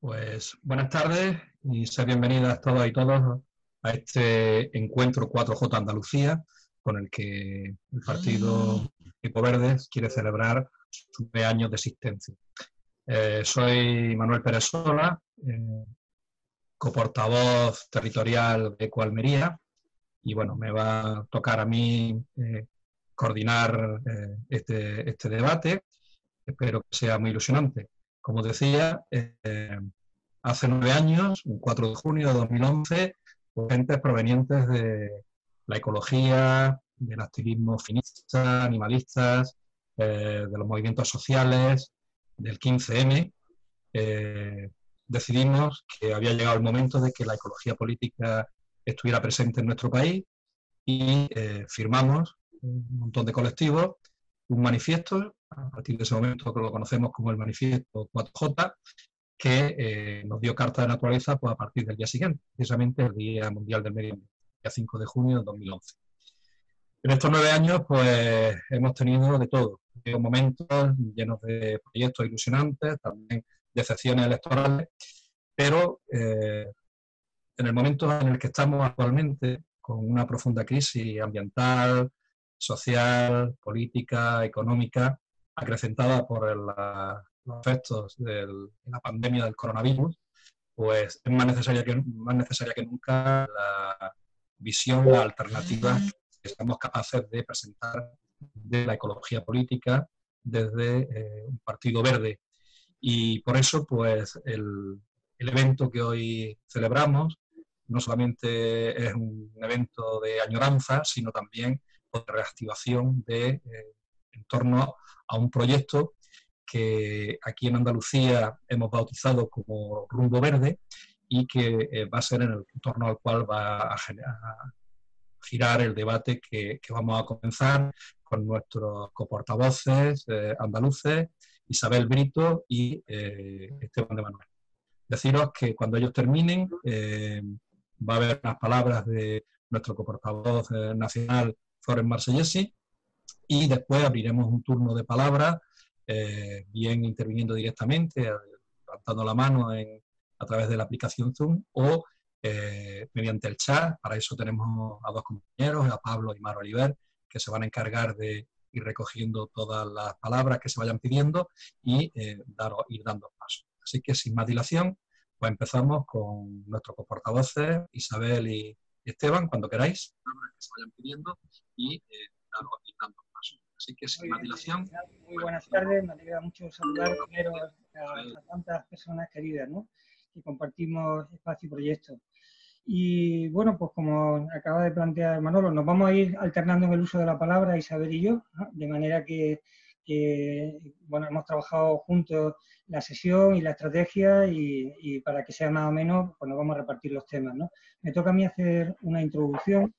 Pues buenas tardes y sean bienvenidas todas y todos a este encuentro 4J Andalucía con el que el partido Eco Verdes quiere celebrar sus años de existencia. Eh, soy Manuel Pérez Sola, eh, coportavoz territorial de Eco Almería y bueno, me va a tocar a mí eh, coordinar este, este debate. Espero que sea muy ilusionante. Como decía, eh, hace nueve años, el 4 de junio de 2011, gentes provenientes de la ecología, del activismo finista, animalistas, eh, de los movimientos sociales, del 15M, eh, decidimos que había llegado el momento de que la ecología política estuviera presente en nuestro país y firmamos un montón de colectivos un manifiesto a partir de ese momento que lo conocemos como el Manifiesto 4J, que eh, nos dio carta de naturaleza pues, a partir del día siguiente, precisamente el Día Mundial del Medio Ambiente, el día 5 de junio de 2011. En estos nueve años, pues hemos tenido de todo, momentos llenos de proyectos ilusionantes, también decepciones electorales, pero eh, en el momento en el que estamos actualmente, con una profunda crisis ambiental, social, política, económica, acrecentada por los efectos de la pandemia del coronavirus, pues es más necesaria que, más necesaria que nunca la visión, la alternativa que estamos capaces de presentar de la ecología política desde eh, un partido verde. Y por eso, pues, el, el evento que hoy celebramos no solamente es un evento de añoranza, sino también de reactivación de, eh, en torno a un proyecto que aquí en Andalucía hemos bautizado como Rumbo Verde y que eh, va a ser en el torno al cual va a, girar el debate que, vamos a comenzar con nuestros coportavoces eh, andaluces, Isabel Brito y Esteban de Manuel. Deciros que cuando ellos terminen va a haber unas palabras de nuestro coportavoz nacional Flores Marsellesi, y después abriremos un turno de palabras, eh, bien interviniendo directamente, eh, levantando la mano a través de la aplicación Zoom o eh, mediante el chat. Para eso tenemos a dos compañeros, a Pablo y Maro Oliver, que se van a encargar de ir recogiendo todas las palabras que se vayan pidiendo y dar, ir dando paso. Así que sin más dilación, pues empezamos con nuestros portavoces, Isabel y, Esteban, cuando queráis, que se vayan pidiendo y eh, dando paso. Así que sin más dilación. Muy buenas tardes, me alegra mucho saludar primero a, tantas personas queridas ¿no? que compartimos espacio y proyecto. Y bueno, pues como acaba de plantear Manolo, nos vamos a ir alternando en el uso de la palabra Isabel y yo, de manera que, que, bueno, hemos trabajado juntos la sesión y la estrategia y, para que sea más o menos, pues nos vamos a repartir los temas. ¿no? Me toca a mí hacer una introducción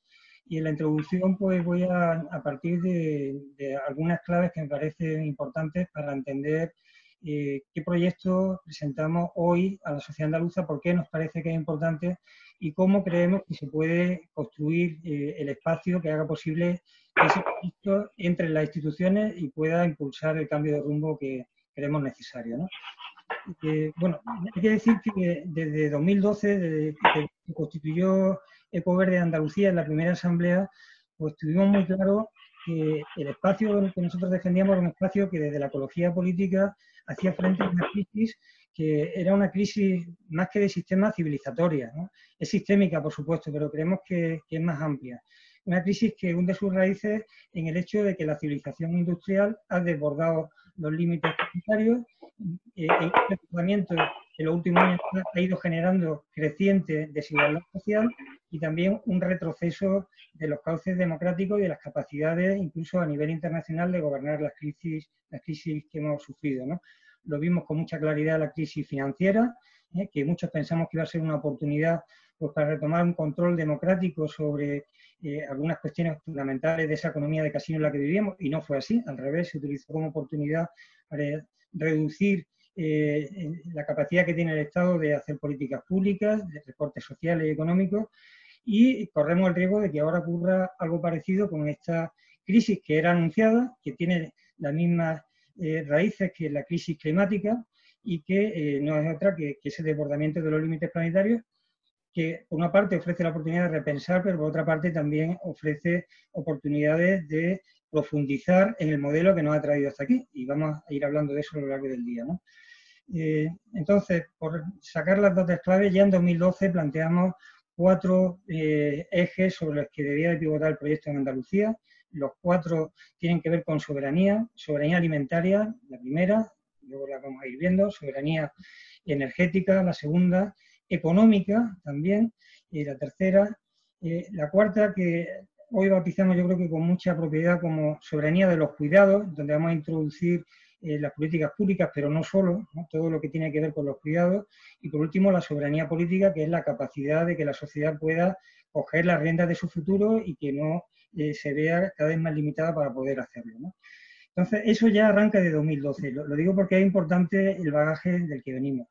y en la introducción pues voy a, a partir de, algunas claves que me parecen importantes para entender eh, qué proyecto presentamos hoy a la sociedad andaluza, por qué nos parece que es importante y cómo creemos que se puede construir eh, el espacio que haga posible ese proyecto entre las instituciones y pueda impulsar el cambio de rumbo que, creemos necesario. ¿no? bueno, hay que decir que desde 2012, desde que se constituyó Ecoverde de Andalucía en la primera asamblea, pues tuvimos muy claro que el espacio que nosotros defendíamos era un espacio que desde la ecología política hacía frente a una crisis que era una crisis más que de sistema civilizatoria. ¿no? Es sistémica, por supuesto, pero creemos que, es más amplia. Una crisis que hunde sus raíces en el hecho de que la civilización industrial ha desbordado los límites comunitarios. Eh, el comportamiento en los últimos años ha ido generando creciente desigualdad social y también un retroceso de los cauces democráticos y de las capacidades, incluso a nivel internacional, de gobernar las crisis, las crisis que hemos sufrido. ¿no? Lo vimos con mucha claridad la crisis financiera, ¿eh? que muchos pensamos que iba a ser una oportunidad pues, para retomar un control democrático sobre eh, algunas cuestiones fundamentales de esa economía de casino en la que vivíamos, y no fue así, al revés, se utilizó como oportunidad para reducir eh, la capacidad que tiene el Estado de hacer políticas públicas, de recortes sociales y económicos, y corremos el riesgo de que ahora ocurra algo parecido con esta crisis que era anunciada, que tiene las mismas eh, raíces que la crisis climática y que eh, no es otra que, ese desbordamiento de los límites planetarios que por una parte ofrece la oportunidad de repensar, pero por otra parte también ofrece oportunidades de profundizar en el modelo que nos ha traído hasta aquí. Y vamos a ir hablando de eso a lo largo del día. Eh, entonces, por sacar las dos claves, ya en 2012 planteamos cuatro eh, ejes sobre los que debía de pivotar el proyecto en Andalucía. Los cuatro tienen que ver con soberanía, soberanía alimentaria, la primera, luego la vamos a ir viendo, soberanía energética, la segunda, económica también, y la tercera, eh, la cuarta que hoy bautizamos yo creo que con mucha propiedad como soberanía de los cuidados, donde vamos a introducir eh, las políticas públicas, pero no solo, todo lo que tiene que ver con los cuidados, y por último la soberanía política, que es la capacidad de que la sociedad pueda coger las riendas de su futuro y que no eh, se vea cada vez más limitada para poder hacerlo. Entonces, eso ya arranca de 2012. Lo, digo porque es importante el bagaje del que venimos.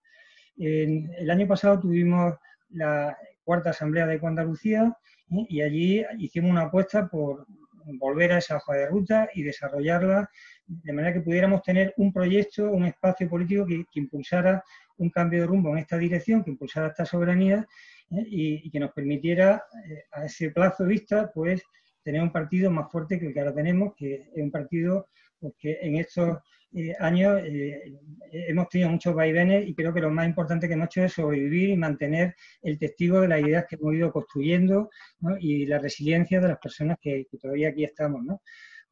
El año pasado tuvimos la cuarta asamblea de Andalucía ¿eh? y allí hicimos una apuesta por volver a esa hoja de ruta y desarrollarla de manera que pudiéramos tener un proyecto, un espacio político que, impulsara un cambio de rumbo en esta dirección, que impulsara esta soberanía ¿eh? y, que nos permitiera eh, a ese plazo de vista pues tener un partido más fuerte que el que ahora tenemos, que es un partido pues, que en estos eh, años hemos tenido muchos vaivenes y creo que lo más importante que hemos hecho es sobrevivir y mantener el testigo de las ideas que hemos ido construyendo y la resiliencia de las personas que, todavía aquí estamos, ¿no?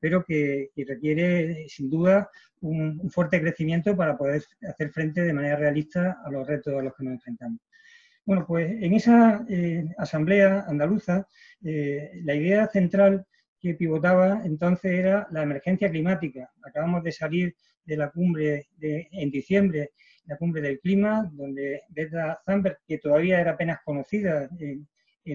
pero que, requiere sin duda un, fuerte crecimiento para poder hacer frente de manera realista a los retos a los que nos enfrentamos. Bueno, pues en esa eh, asamblea andaluza, eh, la idea central que pivotaba entonces era la emergencia climática. Acabamos de salir de la cumbre de, en diciembre, la cumbre del clima, donde Greta Thunberg, que todavía era apenas conocida en,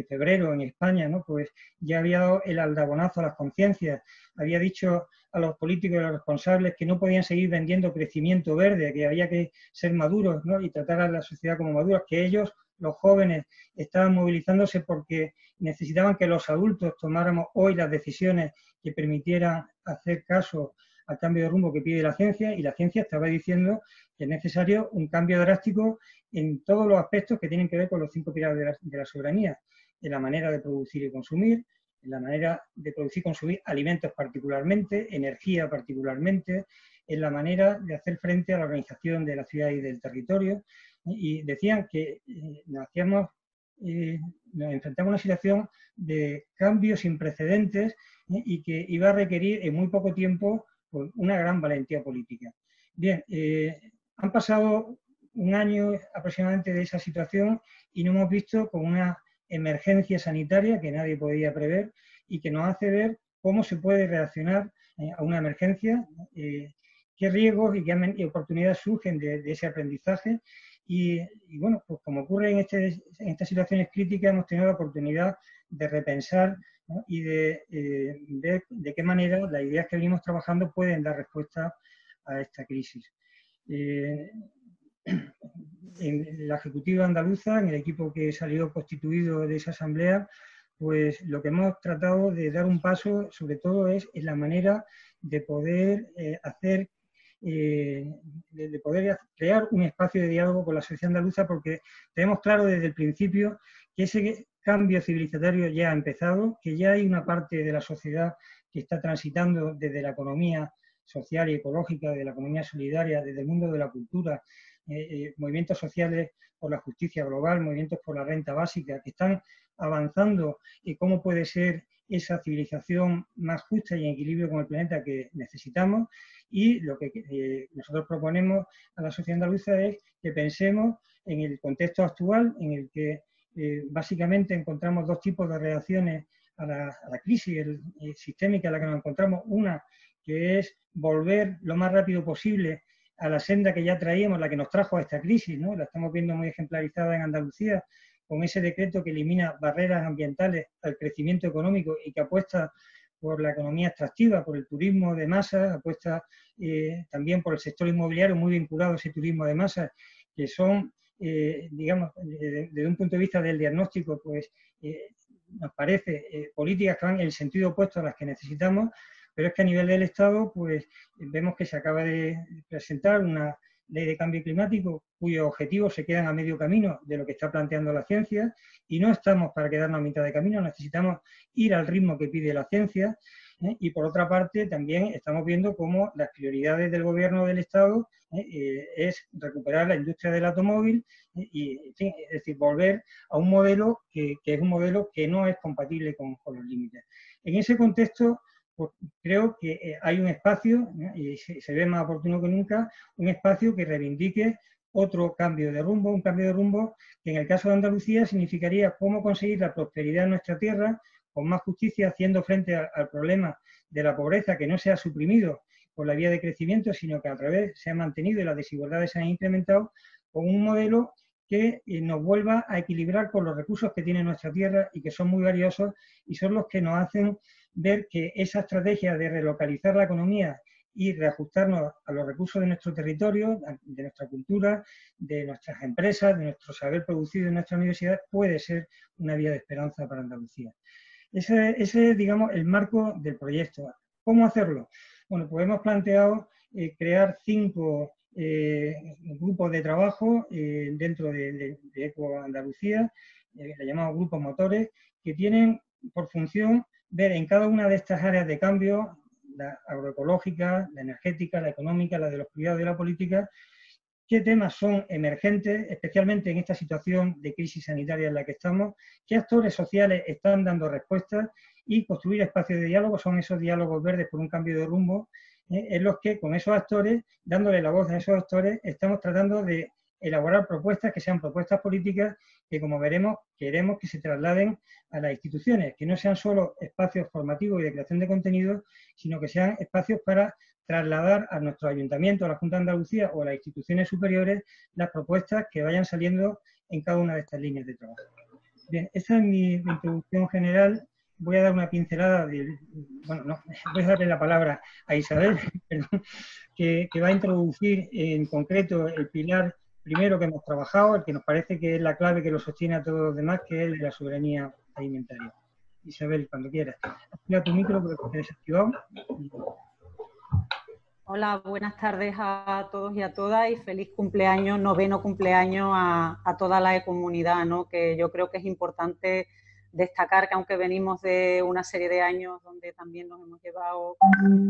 febrero en España, ¿no? pues ya había dado el aldabonazo a las conciencias, había dicho a los políticos y a los responsables que no podían seguir vendiendo crecimiento verde, que había que ser maduros ¿no? y tratar a la sociedad como maduros, que ellos los jóvenes estaban movilizándose porque necesitaban que los adultos tomáramos hoy las decisiones que permitieran hacer caso al cambio de rumbo que pide la ciencia y la ciencia estaba diciendo que es necesario un cambio drástico en todos los aspectos que tienen que ver con los cinco pilares de la, soberanía, en la manera de producir y consumir, en la manera de producir y consumir alimentos particularmente, energía particularmente, en la manera de hacer frente a la organización de la ciudad y del territorio, y decían que eh, nos, eh, nos enfrentamos a una situación de cambios sin precedentes ¿eh? y que iba a requerir en muy poco tiempo pues, una gran valentía política. Bien, han pasado un año aproximadamente de esa situación y no hemos visto con una emergencia sanitaria que nadie podía prever y que nos hace ver cómo se puede reaccionar a una emergencia, qué riesgos y qué oportunidades surgen de, ese aprendizaje y, bueno, pues como ocurre en, este, en, estas situaciones críticas, hemos tenido la oportunidad de repensar y de eh, ver de qué manera las ideas que venimos trabajando pueden dar respuesta a esta crisis. Eh, en la Ejecutiva Andaluza, en el equipo que salió constituido de esa asamblea, pues lo que hemos tratado de dar un paso, sobre todo, es en la manera de poder eh, hacer eh, de, poder crear un espacio de diálogo con la sociedad andaluza, porque tenemos claro desde el principio que ese cambio civilizatorio ya ha empezado, que ya hay una parte de la sociedad que está transitando desde la economía social y ecológica, de la economía solidaria, desde el mundo de la cultura, eh, eh, movimientos sociales por la justicia global, movimientos por la renta básica, que están avanzando y cómo puede ser esa civilización más justa y en equilibrio con el planeta que necesitamos y lo que eh, nosotros proponemos a la sociedad andaluza es que pensemos en el contexto actual en el que eh, básicamente encontramos dos tipos de reacciones a la, crisis sistémica en la que nos encontramos. Una que es volver lo más rápido posible a la senda que ya traíamos, la que nos trajo a esta crisis, ¿no? La estamos viendo muy ejemplarizada en Andalucía, con ese decreto que elimina barreras ambientales al crecimiento económico y que apuesta por la economía extractiva, por el turismo de masa, apuesta eh, también por el sector inmobiliario muy vinculado a ese turismo de masa, que son, eh, digamos, desde un punto de vista del diagnóstico, pues eh, nos parece políticas que van en el sentido opuesto a las que necesitamos, pero es que a nivel del Estado, pues vemos que se acaba de presentar una ley de cambio climático cuyos objetivos se quedan a medio camino de lo que está planteando la ciencia y no estamos para quedarnos a mitad de camino, necesitamos ir al ritmo que pide la ciencia. ¿eh? Y por otra parte, también estamos viendo cómo las prioridades del gobierno del Estado ¿eh? Eh, es recuperar la industria del automóvil y, es decir, volver a un modelo que, es un modelo que no es compatible con, los límites. En ese contexto, creo que hay un espacio, y se, ve más oportuno que nunca, un espacio que reivindique otro cambio de rumbo, un cambio de rumbo que en el caso de Andalucía significaría cómo conseguir la prosperidad en nuestra tierra con más justicia, haciendo frente al problema de la pobreza que no se ha suprimido por la vía de crecimiento, sino que al revés se ha mantenido y las desigualdades se han incrementado, con un modelo que eh, nos vuelva a equilibrar con los recursos que tiene nuestra tierra y que son muy valiosos y son los que nos hacen ver que esa estrategia de relocalizar la economía y reajustarnos a los recursos de nuestro territorio, de nuestra cultura, de nuestras empresas, de nuestro saber producido en nuestra universidad, puede ser una vía de esperanza para Andalucía. Ese, es, digamos, el marco del proyecto. ¿Cómo hacerlo? Bueno, pues hemos planteado eh, crear cinco eh, grupos de trabajo eh, dentro de, Eco Andalucía, le llamamos grupos motores, que tienen por función ver en cada una de estas áreas de cambio, la agroecológica, la energética, la económica, la de los cuidados y la política, qué temas son emergentes, especialmente en esta situación de crisis sanitaria en la que estamos, qué actores sociales están dando respuestas y construir espacios de diálogo. Son esos diálogos verdes por un cambio de rumbo, eh, en los que con esos actores, dándole la voz a esos actores, estamos tratando de elaborar propuestas que sean propuestas políticas que, como veremos, queremos que se trasladen a las instituciones, que no sean solo espacios formativos y de creación de contenidos, sino que sean espacios para trasladar a nuestro ayuntamiento, a la Junta de Andalucía o a las instituciones superiores las propuestas que vayan saliendo en cada una de estas líneas de trabajo. Bien, esa es mi, introducción general. Voy a dar una pincelada, bueno, no, voy a darle la palabra a Isabel, que, va a introducir en concreto el pilar primero que hemos trabajado, el que nos parece que es la clave que lo sostiene a todos los demás, que es la soberanía alimentaria. Isabel, cuando quieras. Activa tu micro porque te desactivado. Hola, buenas tardes a todos y a todas y feliz cumpleaños, noveno cumpleaños a, toda la comunidad, ¿no? que yo creo que es importante destacar que aunque venimos de una serie de años donde también nos hemos llevado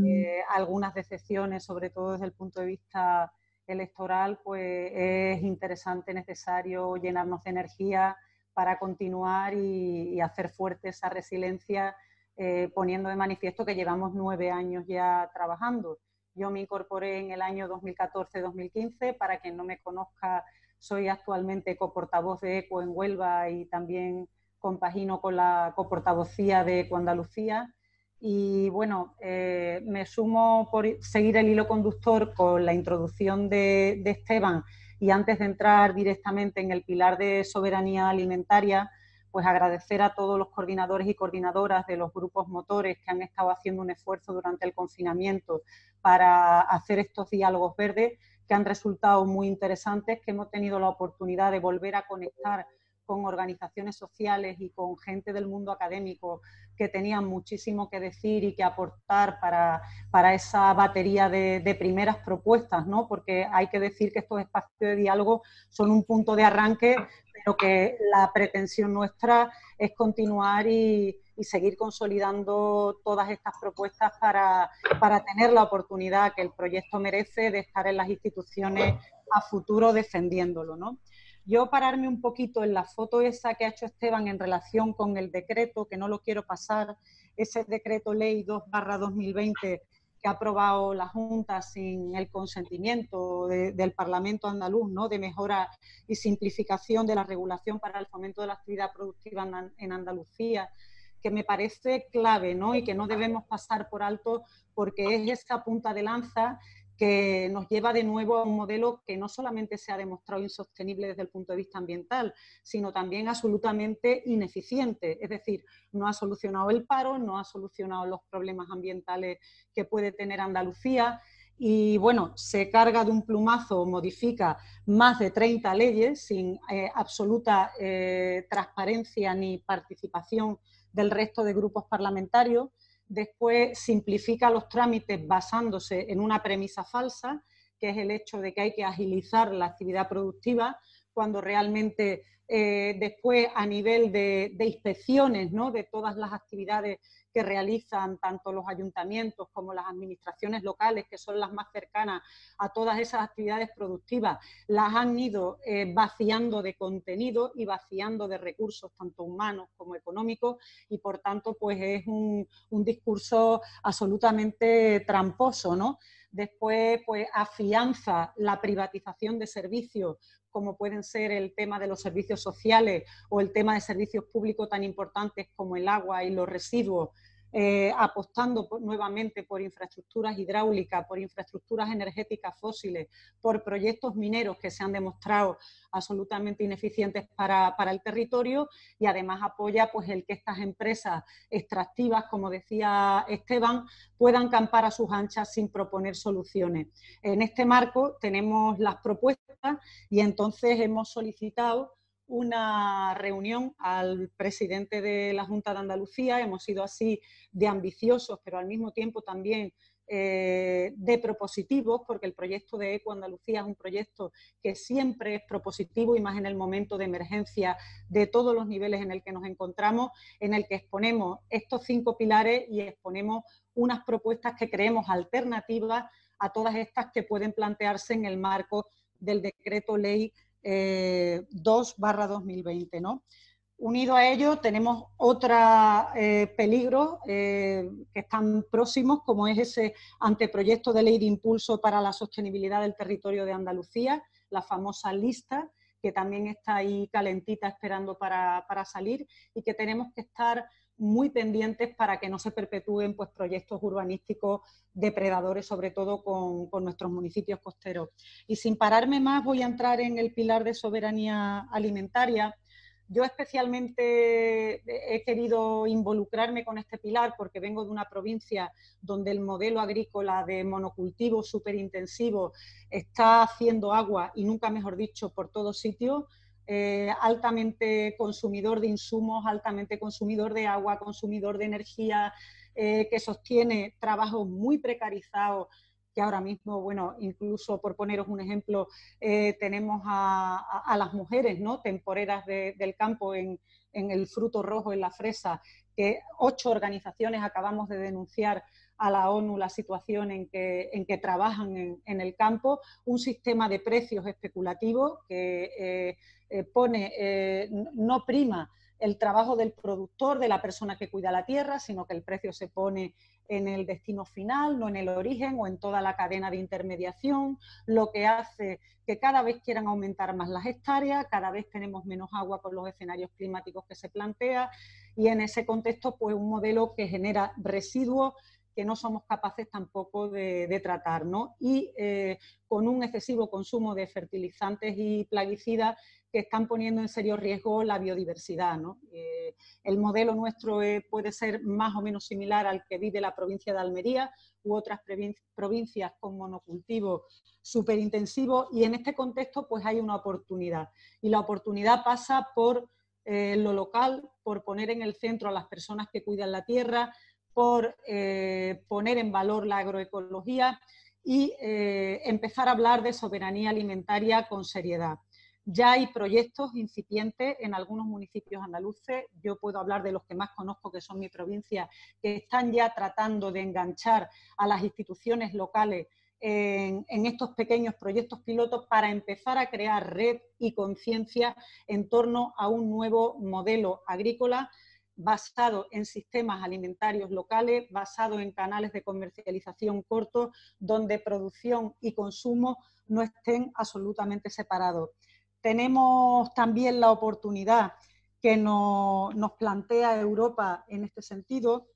eh, algunas decepciones, sobre todo desde el punto de vista electoral, pues es interesante, necesario llenarnos de energía para continuar y, hacer fuerte esa resiliencia, eh, poniendo de manifiesto que llevamos nueve años ya trabajando yo me incorporé en el año 2014-2015. Para quien no me conozca, soy actualmente coportavoz de ECO en Huelva y también compagino con la coportavocía de ECO Andalucía. Y bueno, eh, me sumo por seguir el hilo conductor con la introducción de Esteban y antes de entrar directamente en el pilar de soberanía alimentaria, pues agradecer a todos los coordinadores y coordinadoras de los grupos motores que han estado haciendo un esfuerzo durante el confinamiento para hacer estos diálogos verdes que han resultado muy interesantes, que hemos tenido la oportunidad de volver a conectar con organizaciones sociales y con gente del mundo académico que tenían muchísimo que decir y que aportar para, para esa batería de, primeras propuestas, ¿no? porque hay que decir que estos espacios de diálogo son un punto de arranque, pero que la pretensión nuestra es continuar y, seguir consolidando todas estas propuestas para, tener la oportunidad que el proyecto merece de estar en las instituciones a futuro defendiéndolo. ¿no? Yo pararme un poquito en la foto esa que ha hecho Esteban en relación con el decreto, que no lo quiero pasar, ese decreto ley 2 2020 que ha aprobado la Junta sin el consentimiento del Parlamento andaluz, ¿no? de mejora y simplificación de la regulación para el fomento de la actividad productiva en Andalucía, que me parece clave ¿no? y que no debemos pasar por alto porque es esta punta de lanza que nos lleva de nuevo a un modelo que no solamente se ha demostrado insostenible desde el punto de vista ambiental, sino también absolutamente ineficiente. Es decir, no ha solucionado el paro, no ha solucionado los problemas ambientales que puede tener Andalucía y bueno, se carga de un plumazo, modifica más de 30 leyes sin eh, absoluta eh, transparencia ni participación del resto de grupos parlamentarios después simplifica los trámites basándose en una premisa falsa, que es el hecho de que hay que agilizar la actividad productiva, cuando realmente eh, después a nivel de, de inspecciones ¿no? de todas las actividades que realizan tanto los ayuntamientos como las administraciones locales, que son las más cercanas a todas esas actividades productivas, las han ido eh, vaciando de contenido y vaciando de recursos tanto humanos como económicos y por tanto pues es un, un discurso absolutamente tramposo, ¿no? Después, pues afianza la privatización de servicios como pueden ser el tema de los servicios sociales o el tema de servicios públicos tan importantes como el agua y los residuos, eh, apostando nuevamente por infraestructuras hidráulicas, por infraestructuras energéticas fósiles, por proyectos mineros que se han demostrado absolutamente ineficientes para, el territorio y además apoya pues, el que estas empresas extractivas, como decía Esteban, puedan campar a sus anchas sin proponer soluciones. En este marco tenemos las propuestas y entonces hemos solicitado una reunión al presidente de la Junta de Andalucía. Hemos sido así de ambiciosos, pero al mismo tiempo también eh, de propositivos, porque el proyecto de Eco Andalucía es un proyecto que siempre es propositivo y más en el momento de emergencia de todos los niveles en el que nos encontramos, en el que exponemos estos cinco pilares y exponemos unas propuestas que creemos alternativas a todas estas que pueden plantearse en el marco del decreto ley 2 eh, barra 2020. ¿no? Unido a ello tenemos otro eh, peligro eh, que están próximos, como es ese anteproyecto de ley de impulso para la sostenibilidad del territorio de Andalucía, la famosa lista, que también está ahí calentita esperando para, para salir y que tenemos que estar muy pendientes para que no se perpetúen pues, proyectos urbanísticos depredadores, sobre todo con, nuestros municipios costeros. Y sin pararme más, voy a entrar en el pilar de soberanía alimentaria. Yo especialmente he querido involucrarme con este pilar porque vengo de una provincia donde el modelo agrícola de monocultivo superintensivo está haciendo agua y nunca mejor dicho por todos sitios eh, altamente consumidor de insumos, altamente consumidor de agua, consumidor de energía, eh, que sostiene trabajos muy precarizados que ahora mismo, bueno, incluso por poneros un ejemplo, eh, tenemos a, las mujeres, ¿no? Temporeras del campo en, el fruto rojo, en la fresa, que ocho organizaciones acabamos de denunciar a la ONU la situación en que, en que trabajan en, el campo, un sistema de precios especulativos que eh, pone, eh, no prima el trabajo del productor, de la persona que cuida la tierra, sino que el precio se pone en el destino final, no en el origen o en toda la cadena de intermediación, lo que hace que cada vez quieran aumentar más las hectáreas, cada vez tenemos menos agua con los escenarios climáticos que se plantea y en ese contexto pues un modelo que genera residuos que no somos capaces tampoco de, tratar, ¿no? Y eh, con un excesivo consumo de fertilizantes y plaguicidas que están poniendo en serio riesgo la biodiversidad. Eh, el modelo nuestro eh, puede ser más o menos similar al que vive la provincia de Almería u otras provincias con monocultivo superintensivo y en este contexto pues hay una oportunidad y la oportunidad pasa por eh, lo local, por poner en el centro a las personas que cuidan la tierra, por poner en valor la agroecología y empezar a hablar de soberanía alimentaria con seriedad. Ya hay proyectos incipientes en algunos municipios andaluces, yo puedo hablar de los que más conozco, que son mi provincia, que están ya tratando de enganchar a las instituciones locales en, estos pequeños proyectos pilotos para empezar a crear red y conciencia en torno a un nuevo modelo agrícola basado en sistemas alimentarios locales, basado en canales de comercialización cortos, donde producción y consumo no estén absolutamente separados. Tenemos también la oportunidad que nos, plantea Europa en este sentido.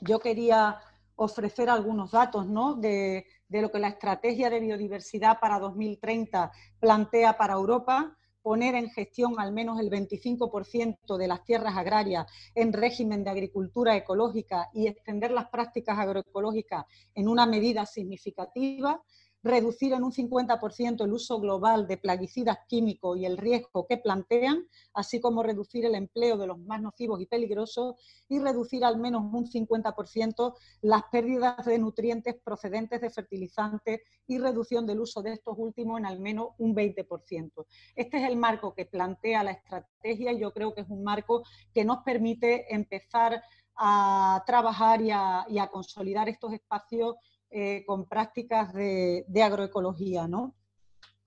Yo quería ofrecer algunos datos de, lo que la estrategia de biodiversidad para 2030 plantea para Europa, poner en gestión al menos el 25% de las tierras agrarias en régimen de agricultura ecológica y extender las prácticas agroecológicas en una medida significativa, reducir en un 50% el uso global de plaguicidas químicos y el riesgo que plantean, así como reducir el empleo de los más nocivos y peligrosos y reducir al menos un 50% las pérdidas de nutrientes procedentes de fertilizantes y reducción del uso de estos últimos en al menos un 20%. Este es el marco que plantea la estrategia y yo creo que es un marco que nos permite empezar a trabajar y a, y a consolidar estos espacios eh, con prácticas de, agroecología. ¿no?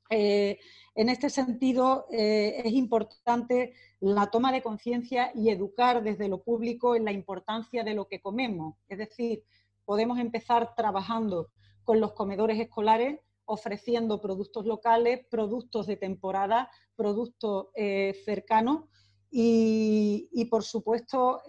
Eh, en este sentido, eh, es importante la toma de conciencia y educar desde lo público en la importancia de lo que comemos. Es decir, podemos empezar trabajando con los comedores escolares, ofreciendo productos locales, productos de temporada, productos cercanos y, y, por supuesto,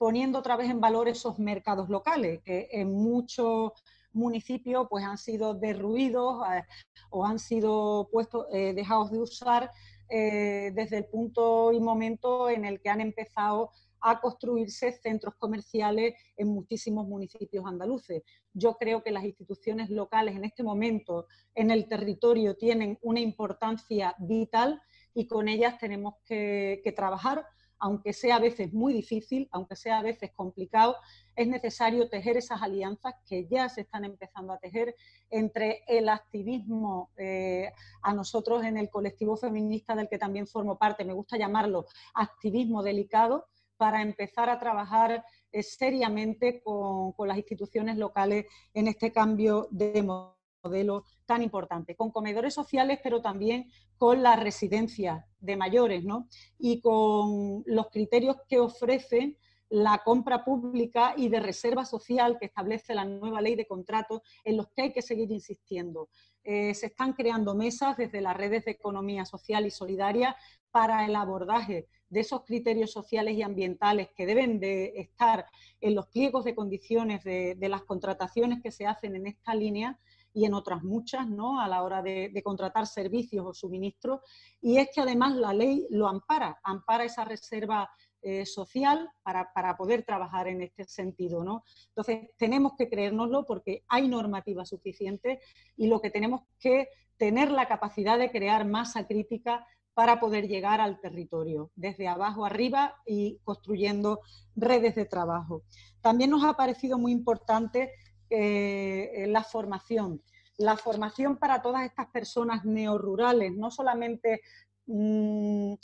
poniendo otra vez en valor esos mercados locales, que en muchos municipios pues, han sido derruidos eh, o han sido puestos, eh, dejados de usar eh, desde el punto y momento en el que han empezado a construirse centros comerciales en muchísimos municipios andaluces. Yo creo que las instituciones locales en este momento en el territorio tienen una importancia vital y con ellas tenemos que, que trabajar aunque sea a veces muy difícil, aunque sea a veces complicado, es necesario tejer esas alianzas que ya se están empezando a tejer entre el activismo, eh, a nosotros en el colectivo feminista del que también formo parte, me gusta llamarlo activismo delicado, para empezar a trabajar eh, seriamente con, las instituciones locales en este cambio de modelo tan importante, con comedores sociales, pero también con la residencia de mayores, ¿no? Y con los criterios que ofrecen la compra pública y de reserva social que establece la nueva ley de contratos, en los que hay que seguir insistiendo. Eh, se están creando mesas desde las redes de economía social y solidaria para el abordaje de esos criterios sociales y ambientales que deben de estar en los pliegos de condiciones de las contrataciones que se hacen en esta línea y en otras muchas, ¿no? A la hora de, contratar servicios o suministros. Y es que además la ley lo ampara, ampara esa reserva eh, social para, poder trabajar en este sentido, ¿no? Entonces, tenemos que creérnoslo porque hay normativa suficiente y lo que tenemos que tener la capacidad de crear masa crítica para poder llegar al territorio, desde abajo arriba y construyendo redes de trabajo. También nos ha parecido muy importante eh, la formación. La formación para todas estas personas neorurales, no solamente mm,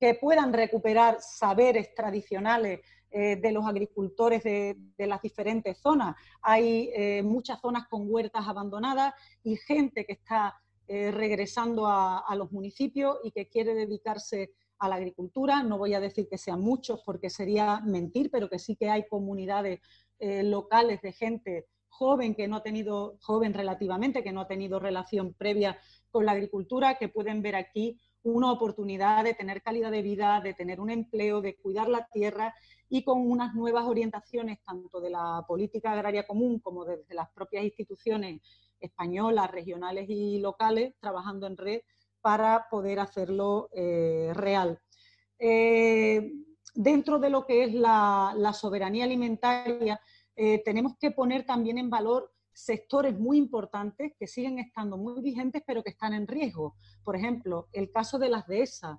que puedan recuperar saberes tradicionales eh, de los agricultores de, las diferentes zonas. Hay eh, muchas zonas con huertas abandonadas y gente que está regresando a, a, los municipios y que quiere dedicarse a la agricultura. No voy a decir que sean muchos porque sería mentir, pero que sí que hay comunidades locales de gente joven que no ha tenido, joven relativamente, que no ha tenido relación previa con la agricultura, que pueden ver aquí una oportunidad de tener calidad de vida, de tener un empleo, de cuidar la tierra y con unas nuevas orientaciones tanto de la política agraria común como desde las propias instituciones españolas, regionales y locales, trabajando en red para poder hacerlo eh, real. Eh, dentro de lo que es la, la soberanía alimentaria, eh, tenemos que poner también en valor sectores muy importantes que siguen estando muy vigentes, pero que están en riesgo. Por ejemplo, el caso de las dehesas.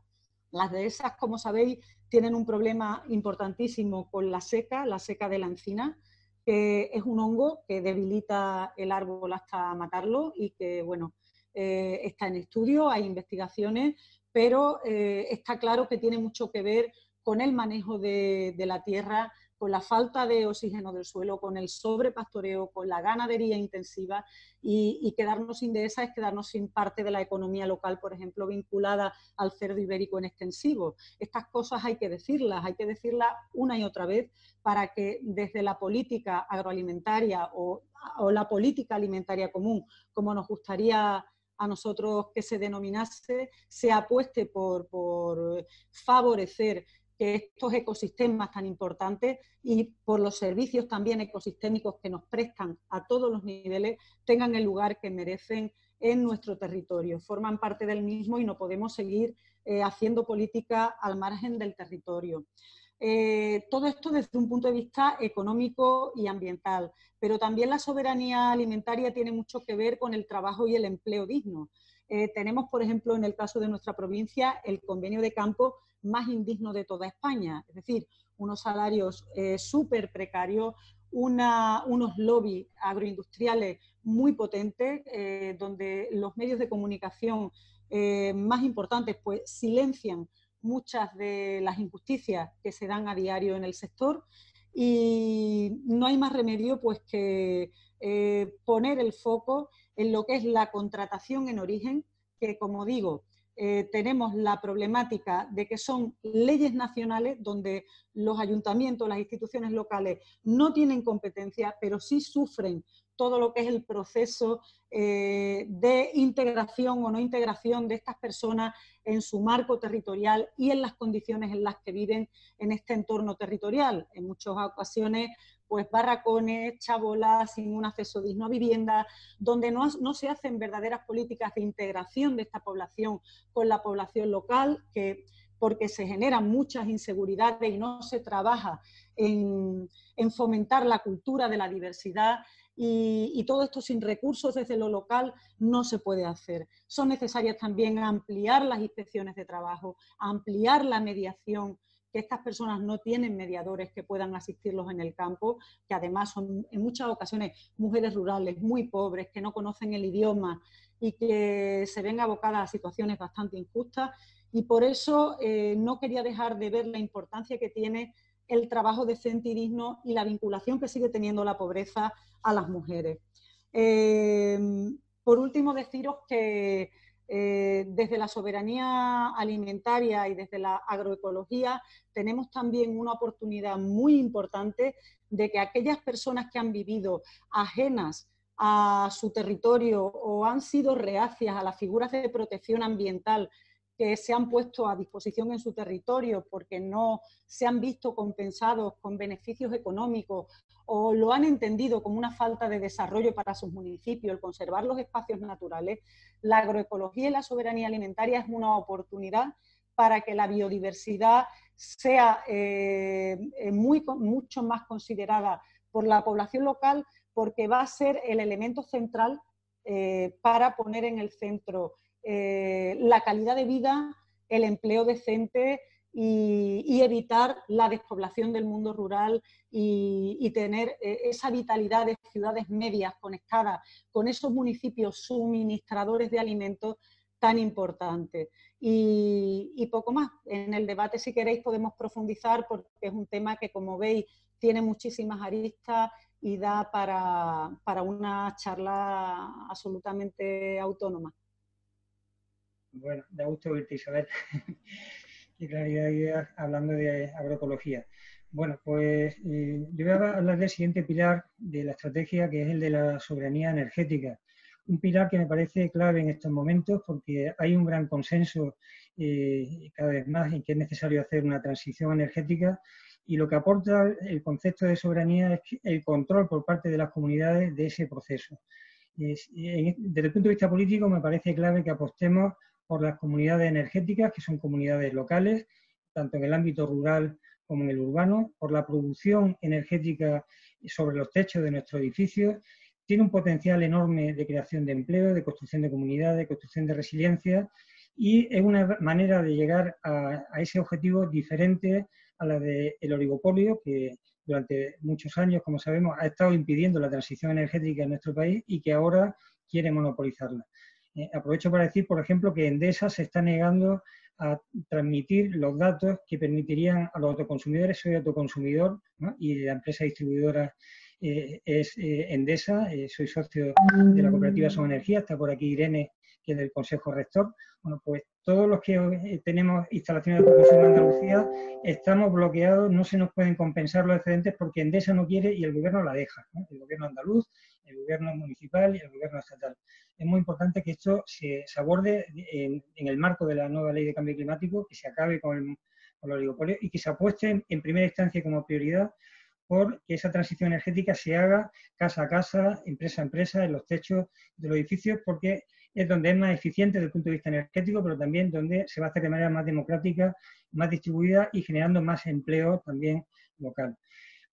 Las dehesas, como sabéis, tienen un problema importantísimo con la seca, la seca de la encina, que es un hongo que debilita el árbol hasta matarlo y que, bueno, eh, está en estudio, hay investigaciones, pero eh, está claro que tiene mucho que ver con el manejo de la tierra con la falta de oxígeno del suelo, con el sobrepastoreo, con la ganadería intensiva y, quedarnos sin dehesa es quedarnos sin parte de la economía local, por ejemplo, vinculada al cerdo ibérico en extensivo. Estas cosas hay que decirlas, hay que decirlas una y otra vez para que desde la política agroalimentaria o, la política alimentaria común, como nos gustaría a nosotros que se denominase, se apueste por, por favorecer estos ecosistemas tan importantes y por los servicios también ecosistémicos que nos prestan a todos los niveles tengan el lugar que merecen en nuestro territorio. Forman parte del mismo y no podemos seguir eh, haciendo política al margen del territorio. Eh, todo esto desde un punto de vista económico y ambiental, pero también la soberanía alimentaria tiene mucho que ver con el trabajo y el empleo digno. Eh, tenemos, por ejemplo, en el caso de nuestra provincia, el convenio de campo más indigno de toda España, es decir, unos salarios eh, súper precarios, unos lobbies agroindustriales muy potentes, donde los medios de comunicación más importantes pues silencian muchas de las injusticias que se dan a diario en el sector. Y no hay más remedio pues que eh, poner el foco en lo que es la contratación en origen, que como digo, eh, tenemos la problemática de que son leyes nacionales donde los ayuntamientos, las instituciones locales no tienen competencia, pero sí sufren todo lo que es el proceso eh, de integración o no integración de estas personas en su marco territorial y en las condiciones en las que viven en este entorno territorial. En muchas ocasiones, pues barracones, chabolas, sin un acceso digno a vivienda, donde no, se hacen verdaderas políticas de integración de esta población con la población local, que porque se generan muchas inseguridades y no se trabaja en fomentar la cultura de la diversidad y, todo esto sin recursos desde lo local no se puede hacer. Son necesarias también ampliar las inspecciones de trabajo, ampliar la mediación, que estas personas no tienen mediadores que puedan asistirlos en el campo, que además son en muchas ocasiones mujeres rurales muy pobres, que no conocen el idioma y que se ven abocadas a situaciones bastante injustas. Y por eso eh, no quería dejar de ver la importancia que tiene el trabajo decente y digno y la vinculación que sigue teniendo la pobreza a las mujeres. Eh, por último, deciros que eh, desde la soberanía alimentaria y desde la agroecología tenemos también una oportunidad muy importante de que aquellas personas que han vivido ajenas a su territorio o han sido reacias a las figuras de protección ambiental que se han puesto a disposición en su territorio porque no se han visto compensados con beneficios económicos o lo han entendido como una falta de desarrollo para sus municipios, el conservar los espacios naturales, la agroecología y la soberanía alimentaria es una oportunidad para que la biodiversidad sea eh, eh, muy, mucho más considerada por la población local porque va a ser el elemento central eh, para poner en el centro eh, la calidad de vida, el empleo decente y, evitar la despoblación del mundo rural y, tener eh, esa vitalidad de ciudades medias conectadas con esos municipios suministradores de alimentos tan importantes. Y, poco más. En el debate, si queréis, podemos profundizar porque es un tema que, como veis, tiene muchísimas aristas y da para una charla absolutamente autónoma. Bueno, da gusto verte, Isabel. Qué claridad hablando de agroecología. Bueno, pues eh, yo voy a hablar del siguiente pilar de la estrategia, que es el de la soberanía energética. Un pilar que me parece clave en estos momentos porque hay un gran consenso eh, cada vez más en que es necesario hacer una transición energética y lo que aporta el concepto de soberanía es el control por parte de las comunidades de ese proceso. desde el punto de vista político me parece clave que apostemos por las comunidades energéticas, que son comunidades locales, tanto en el ámbito rural como en el urbano, por la producción energética sobre los techos de nuestros edificios. Tiene un potencial enorme de creación de empleo, de construcción de comunidades, de construcción de resiliencia y es una manera de llegar a, ese objetivo diferente a la del oligopolio que durante muchos años, como sabemos, ha estado impidiendo la transición energética en nuestro país y que ahora quiere monopolizarla. Eh, aprovecho para decir, por ejemplo, que Endesa se está negando a transmitir los datos que permitirían a los autoconsumidores, soy autoconsumidor y la empresa distribuidora eh, es eh, Endesa, soy socio de la cooperativa Son Energía, está por aquí Irene, que del Consejo Rector. Bueno, pues todos los que tenemos instalaciones de autoconsumo en Andalucía estamos bloqueados, no se nos pueden compensar los excedentes porque Endesa no quiere y el gobierno la deja, el gobierno andaluz, el gobierno municipal y el gobierno estatal es muy importante que esto se, aborde en, el marco de la nueva ley de cambio climático, que se acabe con el, oligopolio y que se apueste en, primera instancia como prioridad por que esa transición energética se haga casa a casa, empresa a empresa, en los techos de los edificios, porque es donde es más eficiente desde el punto de vista energético, pero también donde se va a hacer de manera más democrática, más distribuida y generando más empleo también local.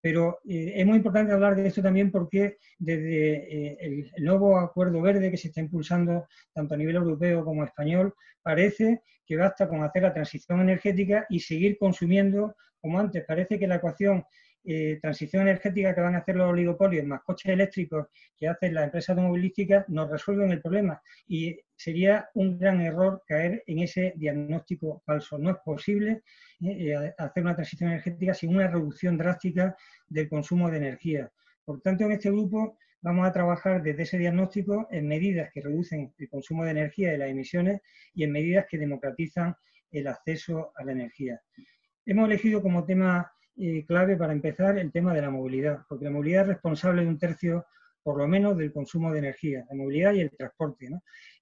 Pero eh, es muy importante hablar de esto también porque desde eh, el, nuevo acuerdo verde que se está impulsando tanto a nivel europeo como español, parece que basta con hacer la transición energética y seguir consumiendo como antes. Parece que la ecuación eh, transición energética que van a hacer los oligopolios más coches eléctricos que hacen las empresas automovilísticas nos resuelven el problema y sería un gran error caer en ese diagnóstico falso. No es posible eh, hacer una transición energética sin una reducción drástica del consumo de energía. Por tanto, en este grupo vamos a trabajar desde ese diagnóstico en medidas que reducen el consumo de energía y las emisiones y en medidas que democratizan el acceso a la energía. Hemos elegido como tema eh, clave para empezar el tema de la movilidad, porque la movilidad es responsable de un tercio, por lo menos, del consumo de energía, la movilidad y el transporte.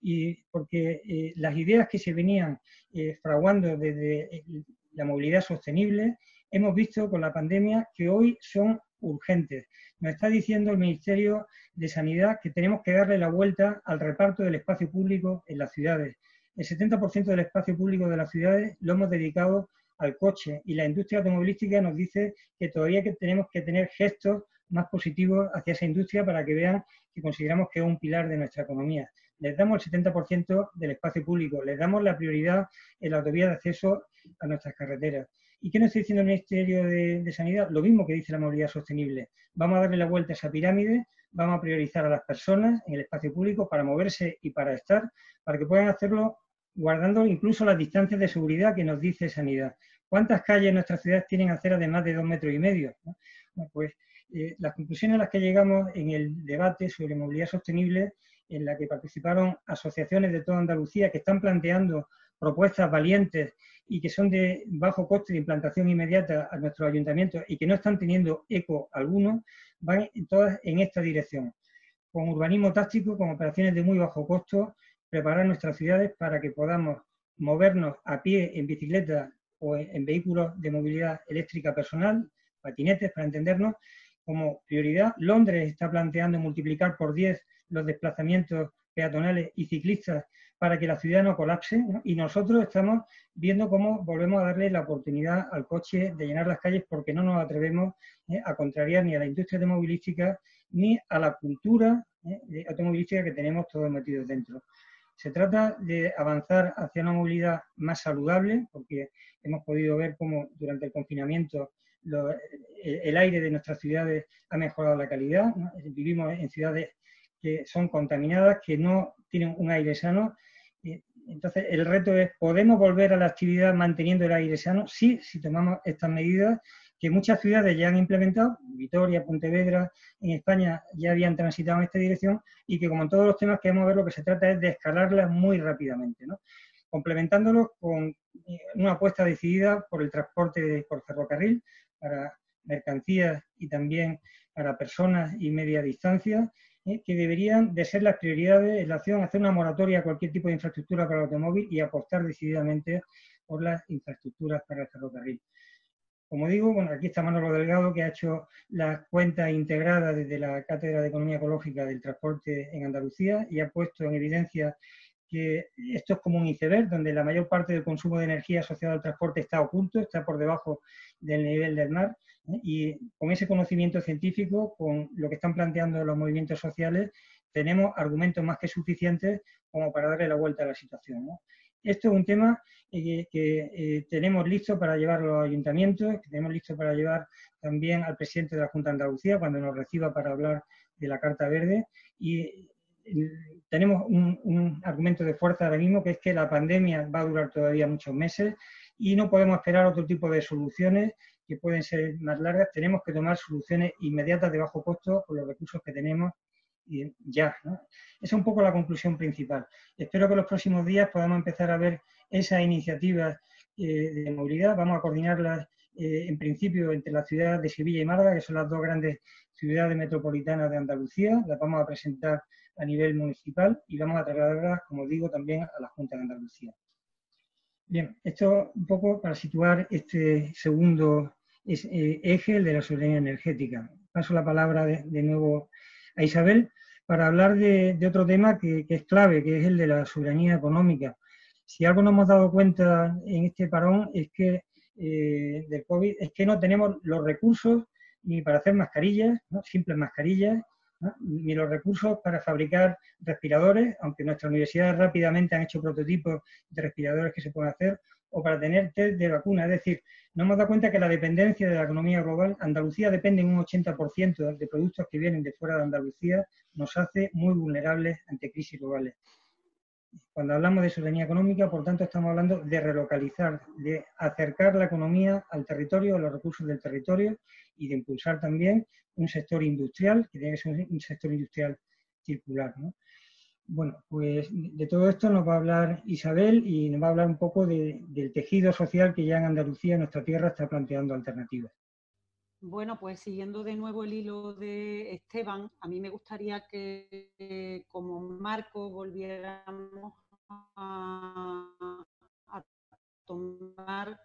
Y porque eh, las ideas que se venían eh, fraguando desde la movilidad sostenible, hemos visto con la pandemia que hoy son urgentes. Nos está diciendo el Ministerio de Sanidad que tenemos que darle la vuelta al reparto del espacio público en las ciudades. El 70% del espacio público de las ciudades lo hemos dedicado al coche y la industria automovilística nos dice que todavía que tenemos que tener gestos más positivos hacia esa industria para que vean que consideramos que es un pilar de nuestra economía. Les damos el 70% del espacio público, les damos la prioridad en la autovía de acceso a nuestras carreteras. ¿Y qué nos está diciendo el Ministerio de, de, Sanidad? Lo mismo que dice la movilidad sostenible. Vamos a darle la vuelta a esa pirámide, vamos a priorizar a las personas en el espacio público para moverse y para estar, para que puedan hacerlo guardando incluso las distancias de seguridad que nos dice Sanidad. ¿Cuántas calles en nuestras ciudades tienen aceras de más de dos metros y medio? pues eh, las conclusiones a las que llegamos en el debate sobre movilidad sostenible, en la que participaron asociaciones de toda Andalucía que están planteando propuestas valientes y que son de bajo coste de implantación inmediata a nuestros ayuntamientos y que no están teniendo eco alguno, van todas en esta dirección. Con urbanismo táctico, con operaciones de muy bajo costo, preparar nuestras ciudades para que podamos movernos a pie, en bicicleta o en vehículos de movilidad eléctrica personal, patinetes para entendernos, como prioridad. Londres está planteando multiplicar por 10 los desplazamientos peatonales y ciclistas para que la ciudad no colapse y nosotros estamos viendo cómo volvemos a darle la oportunidad al coche de llenar las calles porque no nos atrevemos eh, a contrariar ni a la industria automovilística ni a la cultura eh, automovilística que tenemos todos metidos dentro. Se trata de avanzar hacia una movilidad más saludable, porque hemos podido ver cómo durante el confinamiento el aire de nuestras ciudades ha mejorado la calidad. Vivimos en ciudades que son contaminadas, que no tienen un aire sano. Entonces, el reto es, ¿podemos volver a la actividad manteniendo el aire sano? Sí, si tomamos estas medidas que muchas ciudades ya han implementado, Vitoria, Pontevedra, en España ya habían transitado en esta dirección y que como en todos los temas que vamos a ver lo que se trata es de escalarlas muy rápidamente, ¿no? complementándolo con eh, una apuesta decidida por el transporte por ferrocarril para mercancías y también para personas y media distancia, ¿eh? que deberían de ser las prioridades en la acción, hacer una moratoria a cualquier tipo de infraestructura para el automóvil y apostar decididamente por las infraestructuras para el ferrocarril. Como digo, aquí está Manolo Delgado, que ha hecho la cuenta integrada desde la Cátedra de Economía Ecológica del Transporte en Andalucía y ha puesto en evidencia que esto es como un iceberg, donde la mayor parte del consumo de energía asociado al transporte está oculto, está por debajo del nivel del mar, ¿eh? y con ese conocimiento científico, con lo que están planteando los movimientos sociales, tenemos argumentos más que suficientes como para darle la vuelta a la situación. Esto es un tema eh, que eh, tenemos listo para llevar los ayuntamientos, que tenemos listo para llevar también al presidente de la Junta de Andalucía cuando nos reciba para hablar de la Carta Verde. Y eh, tenemos un, un, argumento de fuerza ahora mismo, que es que la pandemia va a durar todavía muchos meses y no podemos esperar otro tipo de soluciones que pueden ser más largas. Tenemos que tomar soluciones inmediatas de bajo costo con los recursos que tenemos y ya. ¿no? Esa es un poco la conclusión principal. Espero que los próximos días podamos empezar a ver esas iniciativas eh, de movilidad. Vamos a coordinarlas eh, en principio entre la ciudad de Sevilla y Málaga, que son las dos grandes ciudades metropolitanas de Andalucía. Las vamos a presentar a nivel municipal y vamos a trasladarlas, como digo, también a la Junta de Andalucía. Bien, esto un poco para situar este segundo eh, eje, el de la soberanía energética. Paso la palabra de, de nuevo a Isabel para hablar de, otro tema que, es clave, que es el de la soberanía económica. Si algo nos hemos dado cuenta en este parón es que eh, del COVID es que no tenemos los recursos ni para hacer mascarillas, simples mascarillas, ni los recursos para fabricar respiradores, aunque nuestras universidades rápidamente han hecho prototipos de respiradores que se pueden hacer, o para tener test de vacuna. Es decir, nos hemos dado cuenta que la dependencia de la economía global, Andalucía depende en un 80% de productos que vienen de fuera de Andalucía, nos hace muy vulnerables ante crisis globales. Cuando hablamos de soberanía económica, por tanto, estamos hablando de relocalizar, de acercar la economía al territorio, a los recursos del territorio y de impulsar también un sector industrial, que tiene que ser un sector industrial circular. Bueno, pues de todo esto nos va a hablar Isabel y nos va a hablar un poco del tejido social que ya en Andalucía, en nuestra tierra, está planteando alternativas. Bueno, pues siguiendo de nuevo el hilo de Esteban, a mí me gustaría que como marco volviéramos a, tomar...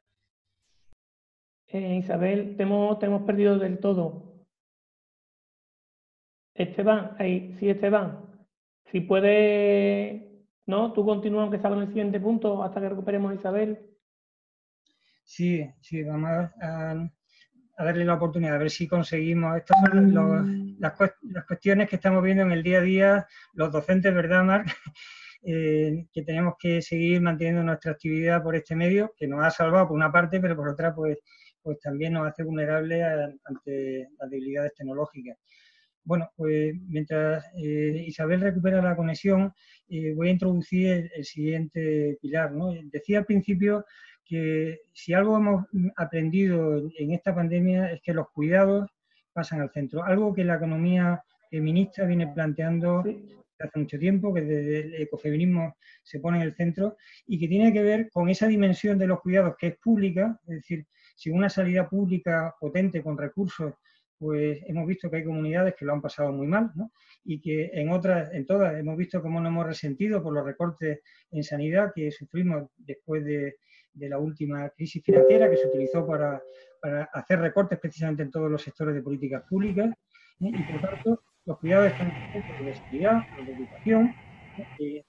Eh, Isabel, te hemos, te hemos perdido del todo. Esteban, ahí, sí, Esteban. Si puede, ¿no? Tú continúa aunque salga en el siguiente punto hasta que recuperemos a Isabel. Sí, sí, vamos a, darle la oportunidad, a ver si conseguimos. Estas son las, cuestiones que estamos viendo en el día a día los docentes, ¿verdad, Marc? Eh, que tenemos que seguir manteniendo nuestra actividad por este medio, que nos ha salvado por una parte, pero por otra, pues, pues también nos hace vulnerables ante las debilidades tecnológicas. Bueno, pues mientras eh, Isabel recupera la conexión, eh, voy a introducir el, siguiente pilar. Decía al principio que si algo hemos aprendido en esta pandemia es que los cuidados pasan al centro. Algo que la economía feminista viene planteando hace mucho tiempo, que desde el ecofeminismo se pone en el centro y que tiene que ver con esa dimensión de los cuidados que es pública, es decir, si una salida pública potente con recursos pues hemos visto que hay comunidades que lo han pasado muy mal, ¿no? Y que en otras, en todas, hemos visto cómo nos hemos resentido por los recortes en sanidad que sufrimos después de, la última crisis financiera que se utilizó para, hacer recortes precisamente en todos los sectores de políticas públicas. ¿eh? Y por tanto, los cuidados están en de seguridad, de educación, ¿eh?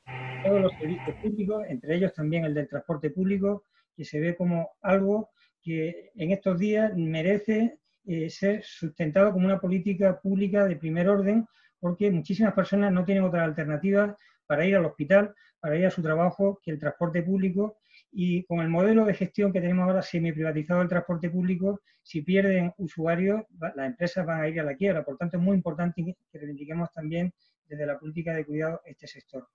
todos los servicios públicos, entre ellos también el del transporte público, que se ve como algo que en estos días merece eh, ser sustentado como una política pública de primer orden, porque muchísimas personas no tienen otra alternativa para ir al hospital, para ir a su trabajo, que el transporte público. Y con el modelo de gestión que tenemos ahora semi-privatizado el transporte público, si pierden usuarios, las empresas van a ir a la quiebra. Por tanto, es muy importante que reivindiquemos también desde la política de cuidado este sector.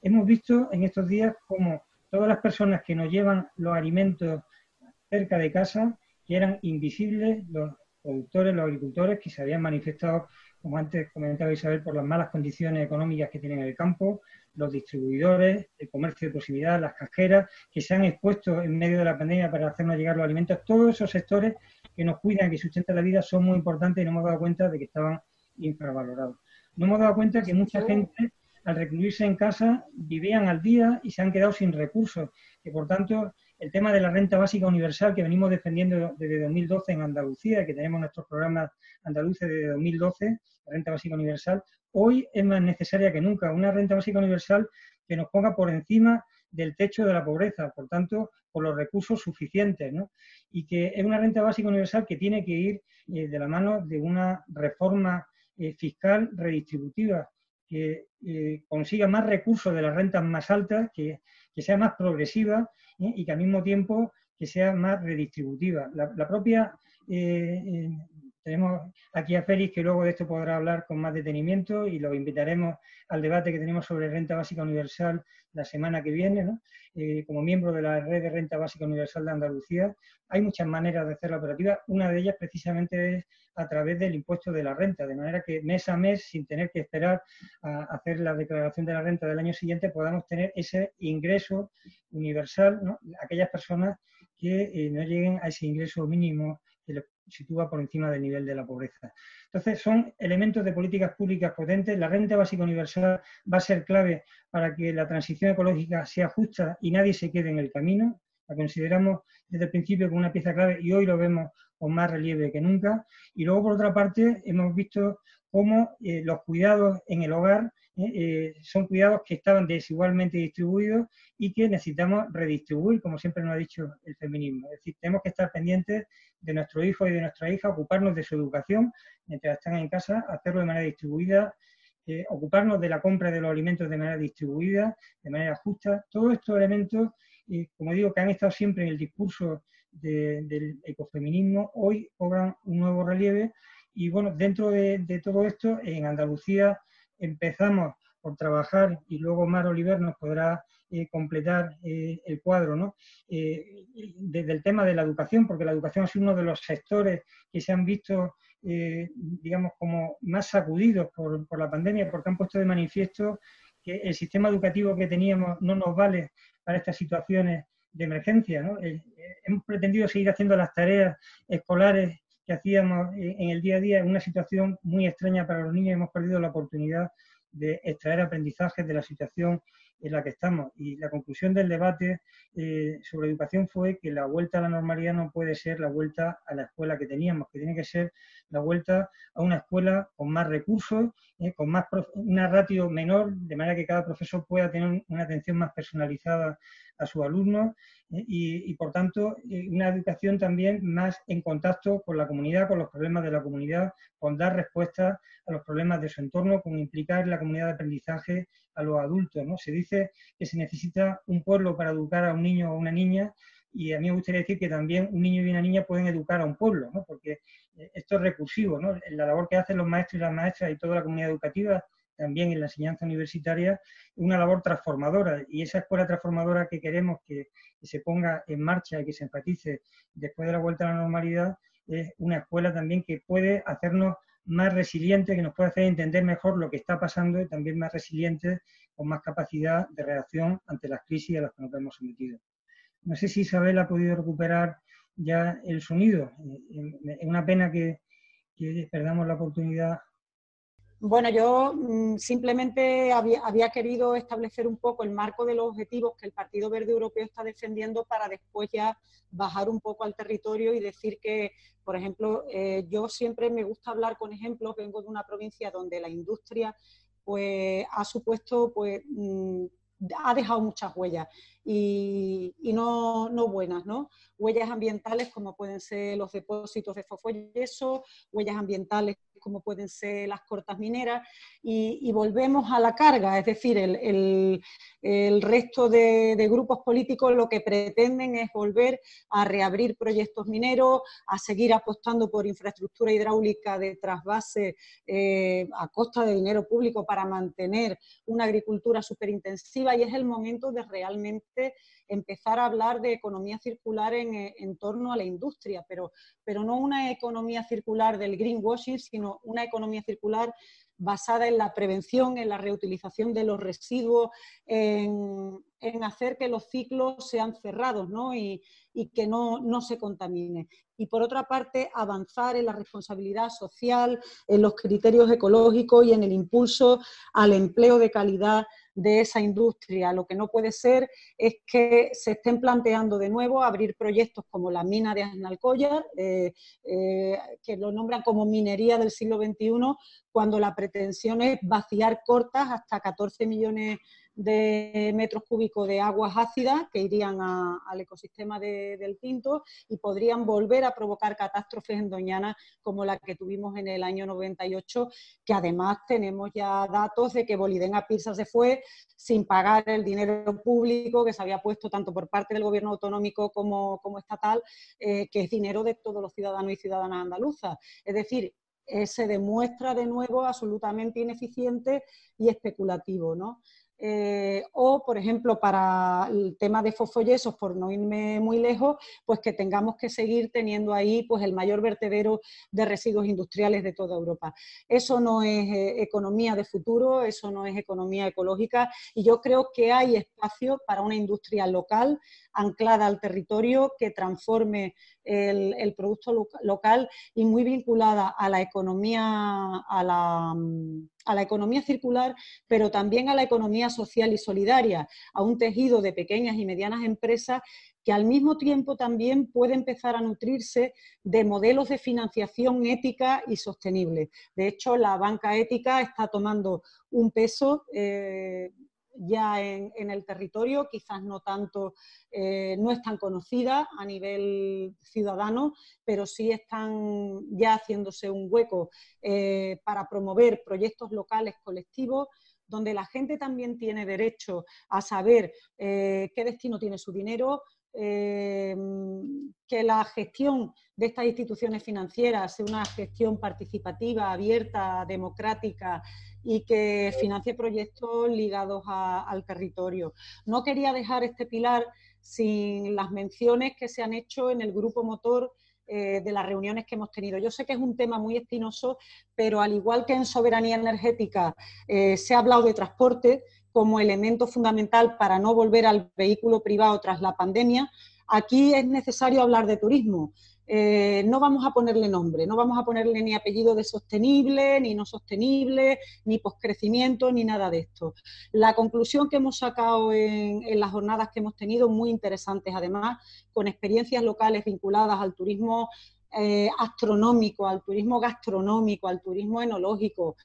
Hemos visto en estos días cómo todas las personas que nos llevan los alimentos cerca de casa, que eran invisibles, los productores, los agricultores que se habían manifestado, como antes comentaba Isabel, por las malas condiciones económicas que tienen en el campo, los distribuidores, el comercio de proximidad, las casqueras, que se han expuesto en medio de la pandemia para hacernos llegar los alimentos, todos esos sectores que nos cuidan, que sustentan la vida, son muy importantes y nos hemos dado cuenta de que estaban infravalorados. Nos hemos dado cuenta que mucha gente, al recluirse en casa, vivían al día y se han quedado sin recursos, que por tanto el tema de la renta básica universal que venimos defendiendo desde 2012 en Andalucía, que tenemos nuestros programas andaluces desde 2012, la renta básica universal, hoy es más necesaria que nunca, una renta básica universal que nos ponga por encima del techo de la pobreza, por tanto, por los recursos suficientes, ¿no? Y que es una renta básica universal que tiene que ir eh, de la mano de una reforma eh, fiscal redistributiva, que eh, consiga más recursos de las rentas más altas, que, que sea más progresiva y que al mismo tiempo que sea más redistributiva. La, propia, eh, eh, tenemos aquí a Félix que luego de esto podrá hablar con más detenimiento y lo invitaremos al debate que tenemos sobre renta básica universal la semana que viene, eh, como miembro de la red de renta básica universal de Andalucía. Hay muchas maneras de hacer la operativa, una de ellas precisamente es a través del impuesto de la renta, de manera que mes a mes, sin tener que esperar a hacer la declaración de la renta del año siguiente, podamos tener ese ingreso universal, aquellas personas que eh, no lleguen a ese ingreso mínimo que les sitúa por encima del nivel de la pobreza. Entonces, son elementos de políticas públicas potentes. La renta básica universal va a ser clave para que la transición ecológica sea justa y nadie se quede en el camino. La consideramos desde el principio como una pieza clave y hoy lo vemos con más relieve que nunca. Y luego, por otra parte, hemos visto cómo los cuidados en el hogar son cuidados que estaban desigualmente distribuidos y que necesitamos redistribuir, como siempre nos ha dicho el feminismo. Es decir, tenemos que estar pendientes de nuestro hijo y de nuestra hija, ocuparnos de su educación mientras están en casa, hacerlo de manera distribuida, eh, ocuparnos de la compra de los alimentos de manera distribuida, de manera justa. Todos estos elementos, eh, como digo, que han estado siempre en el discurso del ecofeminismo, hoy cobran un nuevo relieve. Y bueno, dentro de, todo esto, en Andalucía empezamos por trabajar y luego Mar Oliver nos podrá eh, completar el cuadro, ¿no? desde el tema de la educación, porque la educación es uno de los sectores que se han visto eh, digamos, como más sacudidos por, la pandemia, porque han puesto de manifiesto que el sistema educativo que teníamos no nos vale para estas situaciones de emergencia. Eh, eh, hemos pretendido seguir haciendo las tareas escolares que hacíamos en el día a día en una situación muy extraña para los niños. Hemos perdido la oportunidad de extraer aprendizajes de la situación en la que estamos. Y la conclusión del debate eh, sobre educación fue que la vuelta a la normalidad no puede ser la vuelta a la escuela que teníamos, que tiene que ser la vuelta a una escuela con más recursos, eh, con más una ratio menor, de manera que cada profesor pueda tener una atención más personalizada a sus alumnos eh, y, por tanto, una educación también más en contacto con la comunidad, con los problemas de la comunidad, con dar respuesta a los problemas de su entorno, con implicar la comunidad de aprendizaje a los adultos. ¿no? Se dice que se necesita un pueblo para educar a un niño o una niña y a mí me gustaría decir que también un niño y una niña pueden educar a un pueblo, ¿no? porque eh, esto es recursivo. ¿no? La labor que hacen los maestros y las maestras y toda la comunidad educativa también en la enseñanza universitaria, una labor transformadora y esa escuela transformadora que queremos que, se ponga en marcha y que se enfatice después de la vuelta a la normalidad es una escuela también que puede hacernos más resilientes, que nos puede hacer entender mejor lo que está pasando y también más resilientes, con más capacidad de reacción ante las crisis a las que nos hemos sometido. No sé si Isabel ha podido recuperar ya el sonido. Es una pena que, que perdamos la oportunidad bueno, yo mm, simplemente había, querido establecer un poco el marco de los objetivos que el Partido Verde Europeo está defendiendo para después ya bajar un poco al territorio y decir que, por ejemplo, eh, yo siempre me gusta hablar con ejemplos, vengo de una provincia donde la industria pues, ha supuesto pues, mm, ha dejado muchas huellas y, no, no, buenas, ¿no? Huellas ambientales como pueden ser los depósitos de fosfoyeso, huellas ambientales como pueden ser las cortas mineras, y, volvemos a la carga, es decir, el, resto de, grupos políticos lo que pretenden es volver a reabrir proyectos mineros, a seguir apostando por infraestructura hidráulica de trasvase eh, a costa de dinero público para mantener una agricultura superintensiva y es el momento de realmente empezar a hablar de economía circular en, en, torno a la industria, pero, pero no una economía circular del greenwashing, sino una economía circular basada en la prevención, en la reutilización de los residuos, en, hacer que los ciclos sean cerrados y, que no, no, se contamine. Y por otra parte, avanzar en la responsabilidad social, en los criterios ecológicos y en el impulso al empleo de calidad de esa industria. Lo que no puede ser es que se estén planteando de nuevo abrir proyectos como la mina de Aznalcóllar, eh, eh, que lo nombran como minería del siglo XXI, cuando la pretensión es vaciar cortas hasta 14 millones de metros cúbicos de aguas ácidas que irían al ecosistema del Tinto y podrían volver a provocar catástrofes en Doñana como la que tuvimos en el año 98, que además tenemos ya datos de que Bolidena Pisa se fue sin pagar el dinero público que se había puesto tanto por parte del gobierno autonómico como, como estatal, eh, que es dinero de todos los ciudadanos y ciudadanas andaluzas. Es decir, eh, se demuestra de nuevo absolutamente ineficiente y especulativo, ¿no? Eh, o, por ejemplo, para el tema de fosfoyesos, por no irme muy lejos, pues que tengamos que seguir teniendo ahí pues, el mayor vertedero de residuos industriales de toda Europa. Eso no es eh, economía de futuro, eso no es economía ecológica y yo creo que hay espacio para una industria local anclada al territorio, que transforme el, producto local y muy vinculada a la economía, a la, economía circular, pero también a la economía social y solidaria, a un tejido de pequeñas y medianas empresas que al mismo tiempo también puede empezar a nutrirse de modelos de financiación ética y sostenible. De hecho, la banca ética está tomando un peso eh, ya en, el territorio, quizás no tanto, eh, no es tan conocida a nivel ciudadano, pero sí están ya haciéndose un hueco eh, para promover proyectos locales colectivos donde la gente también tiene derecho a saber qué destino tiene su dinero, que la gestión de estas instituciones financieras sea una gestión participativa, abierta, democrática y que financie proyectos ligados al territorio. No quería dejar este pilar sin las menciones que se han hecho en el grupo motor eh, de las reuniones que hemos tenido. Yo sé que es un tema muy espinoso, pero al igual que en soberanía energética eh, se ha hablado de transporte, como elemento fundamental para no volver al vehículo privado tras la pandemia, aquí es necesario hablar de turismo. Eh, no vamos a ponerle nombre, no vamos a ponerle ni apellido de sostenible, ni no sostenible, ni poscrecimiento, ni nada de esto. La conclusión que hemos sacado en, en las jornadas que hemos tenido, muy interesantes además, con experiencias locales vinculadas al turismo eh, astronómico, al turismo gastronómico, al turismo enológico,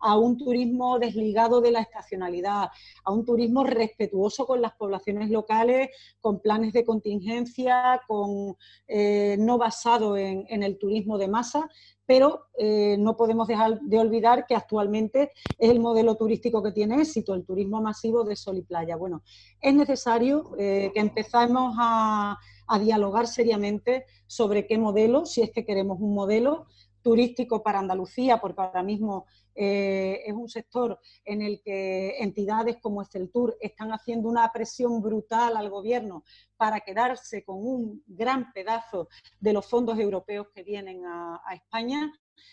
a un turismo desligado de la estacionalidad, a un turismo respetuoso con las poblaciones locales, con planes de contingencia, con, eh, no basado en, el turismo de masa, pero eh, no podemos dejar de olvidar que actualmente es el modelo turístico que tiene éxito, el turismo masivo de sol y playa. Bueno, es necesario que empezamos a dialogar seriamente sobre qué modelo, si es que queremos un modelo turístico para Andalucía, porque ahora mismo eh, es un sector en el que entidades como Tour están haciendo una presión brutal al gobierno para quedarse con un gran pedazo de los fondos europeos que vienen a España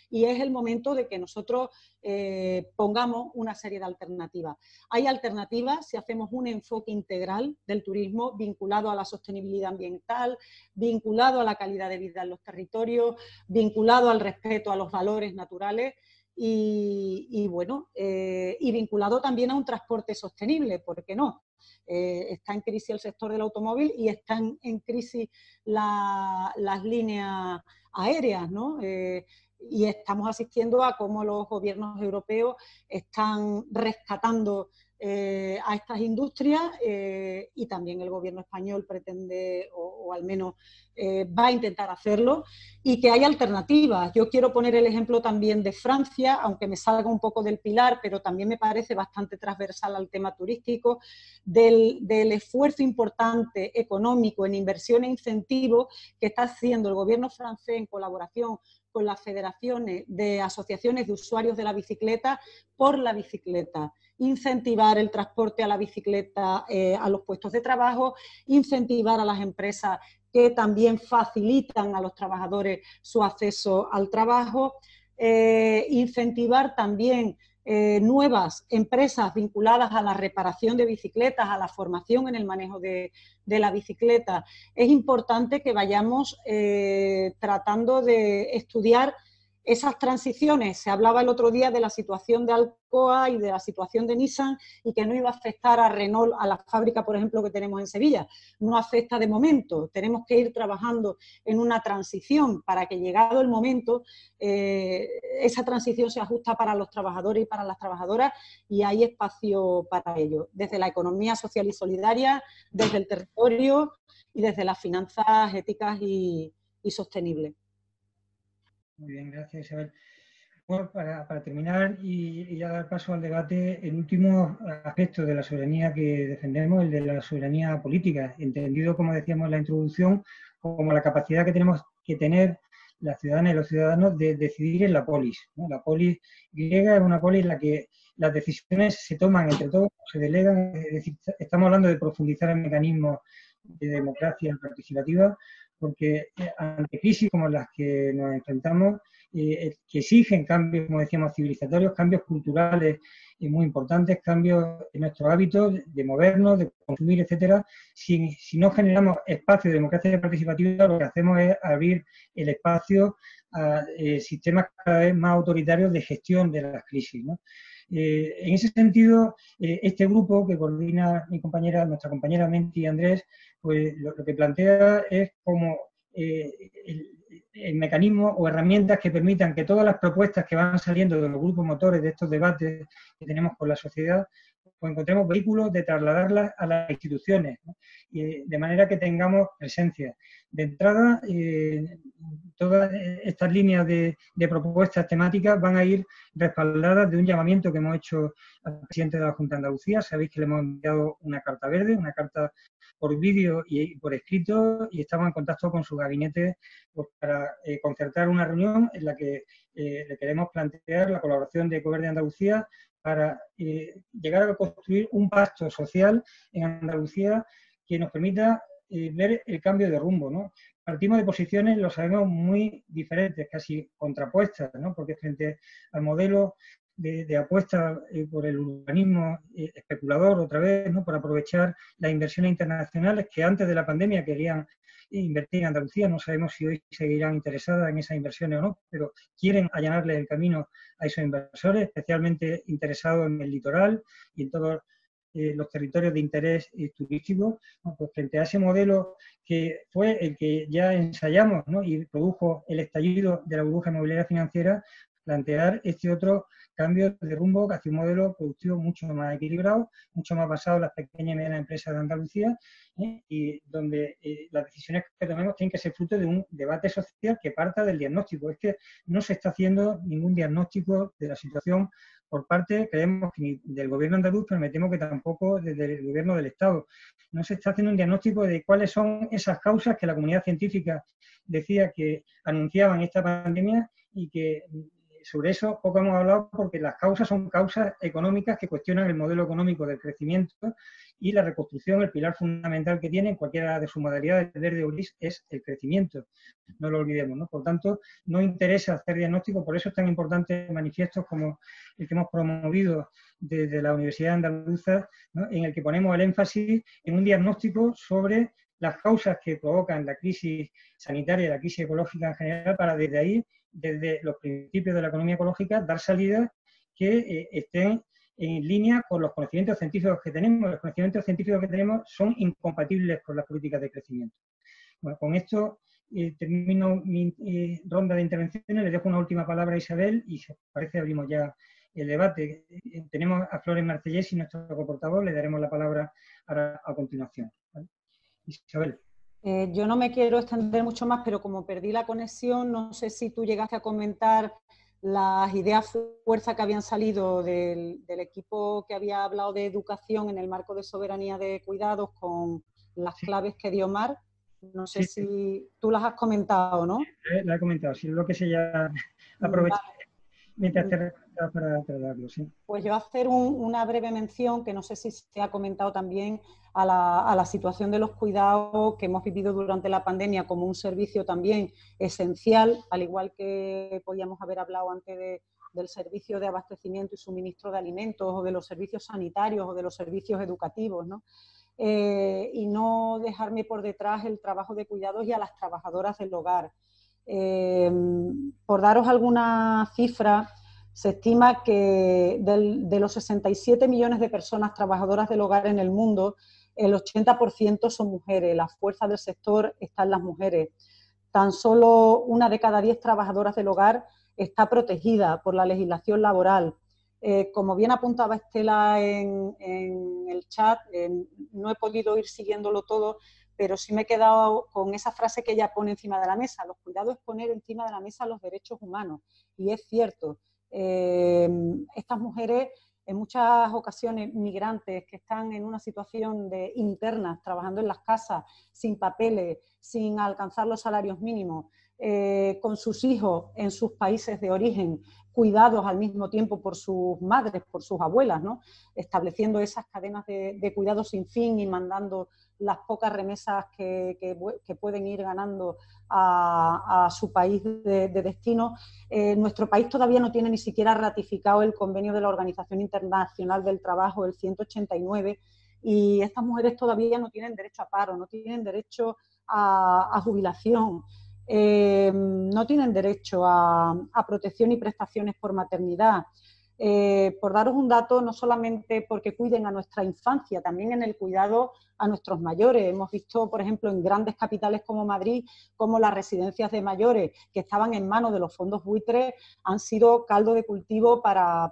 y es el momento de que nosotros eh, pongamos una serie de alternativas. Hay alternativas si hacemos un enfoque integral del turismo vinculado a la sostenibilidad ambiental, vinculado a la calidad de vida en los territorios, vinculado al respeto a los valores naturales. Y, bueno, eh, y vinculado también a un transporte sostenible, ¿por qué no? Eh, está en crisis el sector del automóvil y están en crisis las líneas aéreas, ¿no? Y estamos asistiendo a cómo los gobiernos europeos están rescatando eh, a estas industrias eh, y también el gobierno español pretende, o, al menos eh, va a intentar hacerlo, y que hay alternativas. Yo quiero poner el ejemplo también de Francia, aunque me salga un poco del pilar, pero también me parece bastante transversal al tema turístico, del, del esfuerzo importante económico en inversión e incentivo que está haciendo el gobierno francés en colaboración con las federaciones de asociaciones de usuarios de la bicicleta por la bicicleta, incentivar el transporte a la bicicleta eh, a los puestos de trabajo, incentivar a las empresas que también facilitan a los trabajadores su acceso al trabajo, eh, incentivar también eh, nuevas empresas vinculadas a la reparación de bicicletas, a la formación en el manejo de, la bicicleta, es importante que vayamos eh, tratando de estudiar esas transiciones, se hablaba el otro día de la situación de Alcoa y de la situación de Nissan y que no iba a afectar a Renault, a la fábrica, por ejemplo, que tenemos en Sevilla. No afecta de momento. Tenemos que ir trabajando en una transición para que llegado el momento, eh, esa transición se ajusta para los trabajadores y para las trabajadoras y hay espacio para ello, desde la economía social y solidaria, desde el territorio y desde las finanzas éticas y sostenibles. Muy bien, gracias Isabel. Bueno, para, terminar y, ya dar paso al debate, el último aspecto de la soberanía que defendemos, el de la soberanía política, entendido, como decíamos en la introducción, como la capacidad que tenemos que tener las ciudadanas y los ciudadanos de decidir en la polis. La polis griega es una polis en la que las decisiones se toman entre todos, se delegan, es decir, estamos hablando de profundizar el mecanismo de democracia participativa, porque eh, ante crisis como las que nos enfrentamos que exigen cambios, como decíamos, civilizatorios, cambios culturales muy importantes, cambios en nuestros hábitos de movernos, de consumir, etcétera. Si, no generamos espacio de democracia participativa, lo que hacemos es abrir el espacio a sistemas cada vez más autoritarios de gestión de las crisis. ¿no? Eh, en ese sentido, eh, este grupo que coordina mi compañera, nuestra compañera Menti Andrés, pues lo, que plantea es como eh, el, mecanismo o herramientas que permitan que todas las propuestas que van saliendo de los grupos motores de estos debates que tenemos con la sociedad, pues encontremos vehículos de trasladarlas a las instituciones, de manera que tengamos presencia. De entrada, eh, todas estas líneas de, propuestas temáticas van a ir respaldadas de un llamamiento que hemos hecho al presidente de la Junta de Andalucía. Sabéis que le hemos enviado una carta verde, una carta por vídeo y por escrito, y estamos en contacto con su gabinete pues, para eh, concertar una reunión en la que eh, le queremos plantear la colaboración de Gobierno de Andalucía para llegar a construir un pacto social en Andalucía que nos permita eh, ver el cambio de rumbo, ¿no? Partimos de posiciones, lo sabemos, muy diferentes, casi contrapuestas, ¿no? Porque frente al modelo de, apuesta eh, por el urbanismo eh, especulador, otra vez, ¿no? Por aprovechar las inversiones internacionales que antes de la pandemia querían invertir en Andalucía, no sabemos si hoy seguirán interesadas en esas inversiones o no, pero quieren allanarle el camino a esos inversores, especialmente interesados en el litoral y en todos eh, los territorios de interés eh, turístico, pues frente a ese modelo que fue el que ya ensayamos y produjo el estallido de la burbuja inmobiliaria financiera, plantear este otro cambio de rumbo hacia un modelo productivo mucho más equilibrado, mucho más basado en las pequeñas y medianas empresas de Andalucía ¿eh? y donde las decisiones que tomemos tienen que ser fruto de un debate social que parta del diagnóstico. Es que no se está haciendo ningún diagnóstico de la situación por parte, creemos que del gobierno andaluz, pero me temo que tampoco desde el gobierno del Estado. No se está haciendo un diagnóstico de cuáles son esas causas que la comunidad científica decía que anunciaban esta pandemia y que sobre eso poco hemos hablado porque las causas son causas económicas que cuestionan el modelo económico del crecimiento y la reconstrucción, el pilar fundamental que tiene en cualquiera de sus modalidades de verde o gris es el crecimiento. No lo olvidemos, ¿no? Por tanto, no interesa hacer diagnóstico, por eso es tan importante manifiestos como el que hemos promovido desde la Universidad Andaluza, en el que ponemos el énfasis en un diagnóstico sobre las causas que provocan la crisis sanitaria y la crisis ecológica en general, para desde ahí, desde los principios de la economía ecológica, dar salidas que eh, estén en línea con los conocimientos científicos que tenemos. Los conocimientos científicos que tenemos son incompatibles con las políticas de crecimiento. Bueno, con esto eh, termino mi eh, ronda de intervenciones. Le dejo una última palabra a Isabel y si os parece abrimos ya el debate. Tenemos a Flores Martellés y nuestro coportador. Le daremos la palabra a continuación. Isabel. Yo no me quiero extender mucho más, pero como perdí la conexión, no sé si tú llegaste a comentar las ideas fuerza que habían salido del, equipo que había hablado de educación en el marco de soberanía de cuidados con las claves que dio Mar. No sé si tú las has comentado, ¿no? Sí, la he comentado, sí, lo que se ya aprovecha mientras te para tratarlo, sí. Pues yo hacer una breve mención, que no sé si se ha comentado también, a la, situación de los cuidados que hemos vivido durante la pandemia como un servicio también esencial, al igual que podíamos haber hablado antes del servicio de abastecimiento y suministro de alimentos o de los servicios sanitarios o de los servicios educativos, ¿no? Eh, y no dejarme por detrás el trabajo de cuidados y a las trabajadoras del hogar. Eh, por daros alguna cifra, se estima que de los 67 millones de personas trabajadoras del hogar en el mundo, el 80% son mujeres, la fuerza del sector está en las mujeres. Tan solo una de cada diez trabajadoras del hogar está protegida por la legislación laboral. Eh, como bien apuntaba Estela en, el chat, no he podido ir siguiéndolo todo, pero sí me he quedado con esa frase que ella pone encima de la mesa. Los cuidados es poner encima de la mesa los derechos humanos. Y es cierto, eh, estas mujeres en muchas ocasiones migrantes que están en una situación de internas, trabajando en las casas, sin papeles, sin alcanzar los salarios mínimos, eh, con sus hijos en sus países de origen, cuidados al mismo tiempo por sus madres, por sus abuelas, ¿no? estableciendo esas cadenas de, cuidados sin fin y mandando las pocas remesas que, pueden ir ganando a, su país de, destino. Eh, nuestro país todavía no tiene ni siquiera ratificado el convenio de la Organización Internacional del Trabajo, el 189, y estas mujeres todavía no tienen derecho a paro, no tienen derecho a, jubilación, eh, no tienen derecho a, protección y prestaciones por maternidad. Eh, por daros un dato, no solamente porque cuiden a nuestra infancia, también en el cuidado a nuestros mayores. Hemos visto, por ejemplo, en grandes capitales como Madrid, como las residencias de mayores que estaban en manos de los fondos buitres han sido caldo de cultivo para,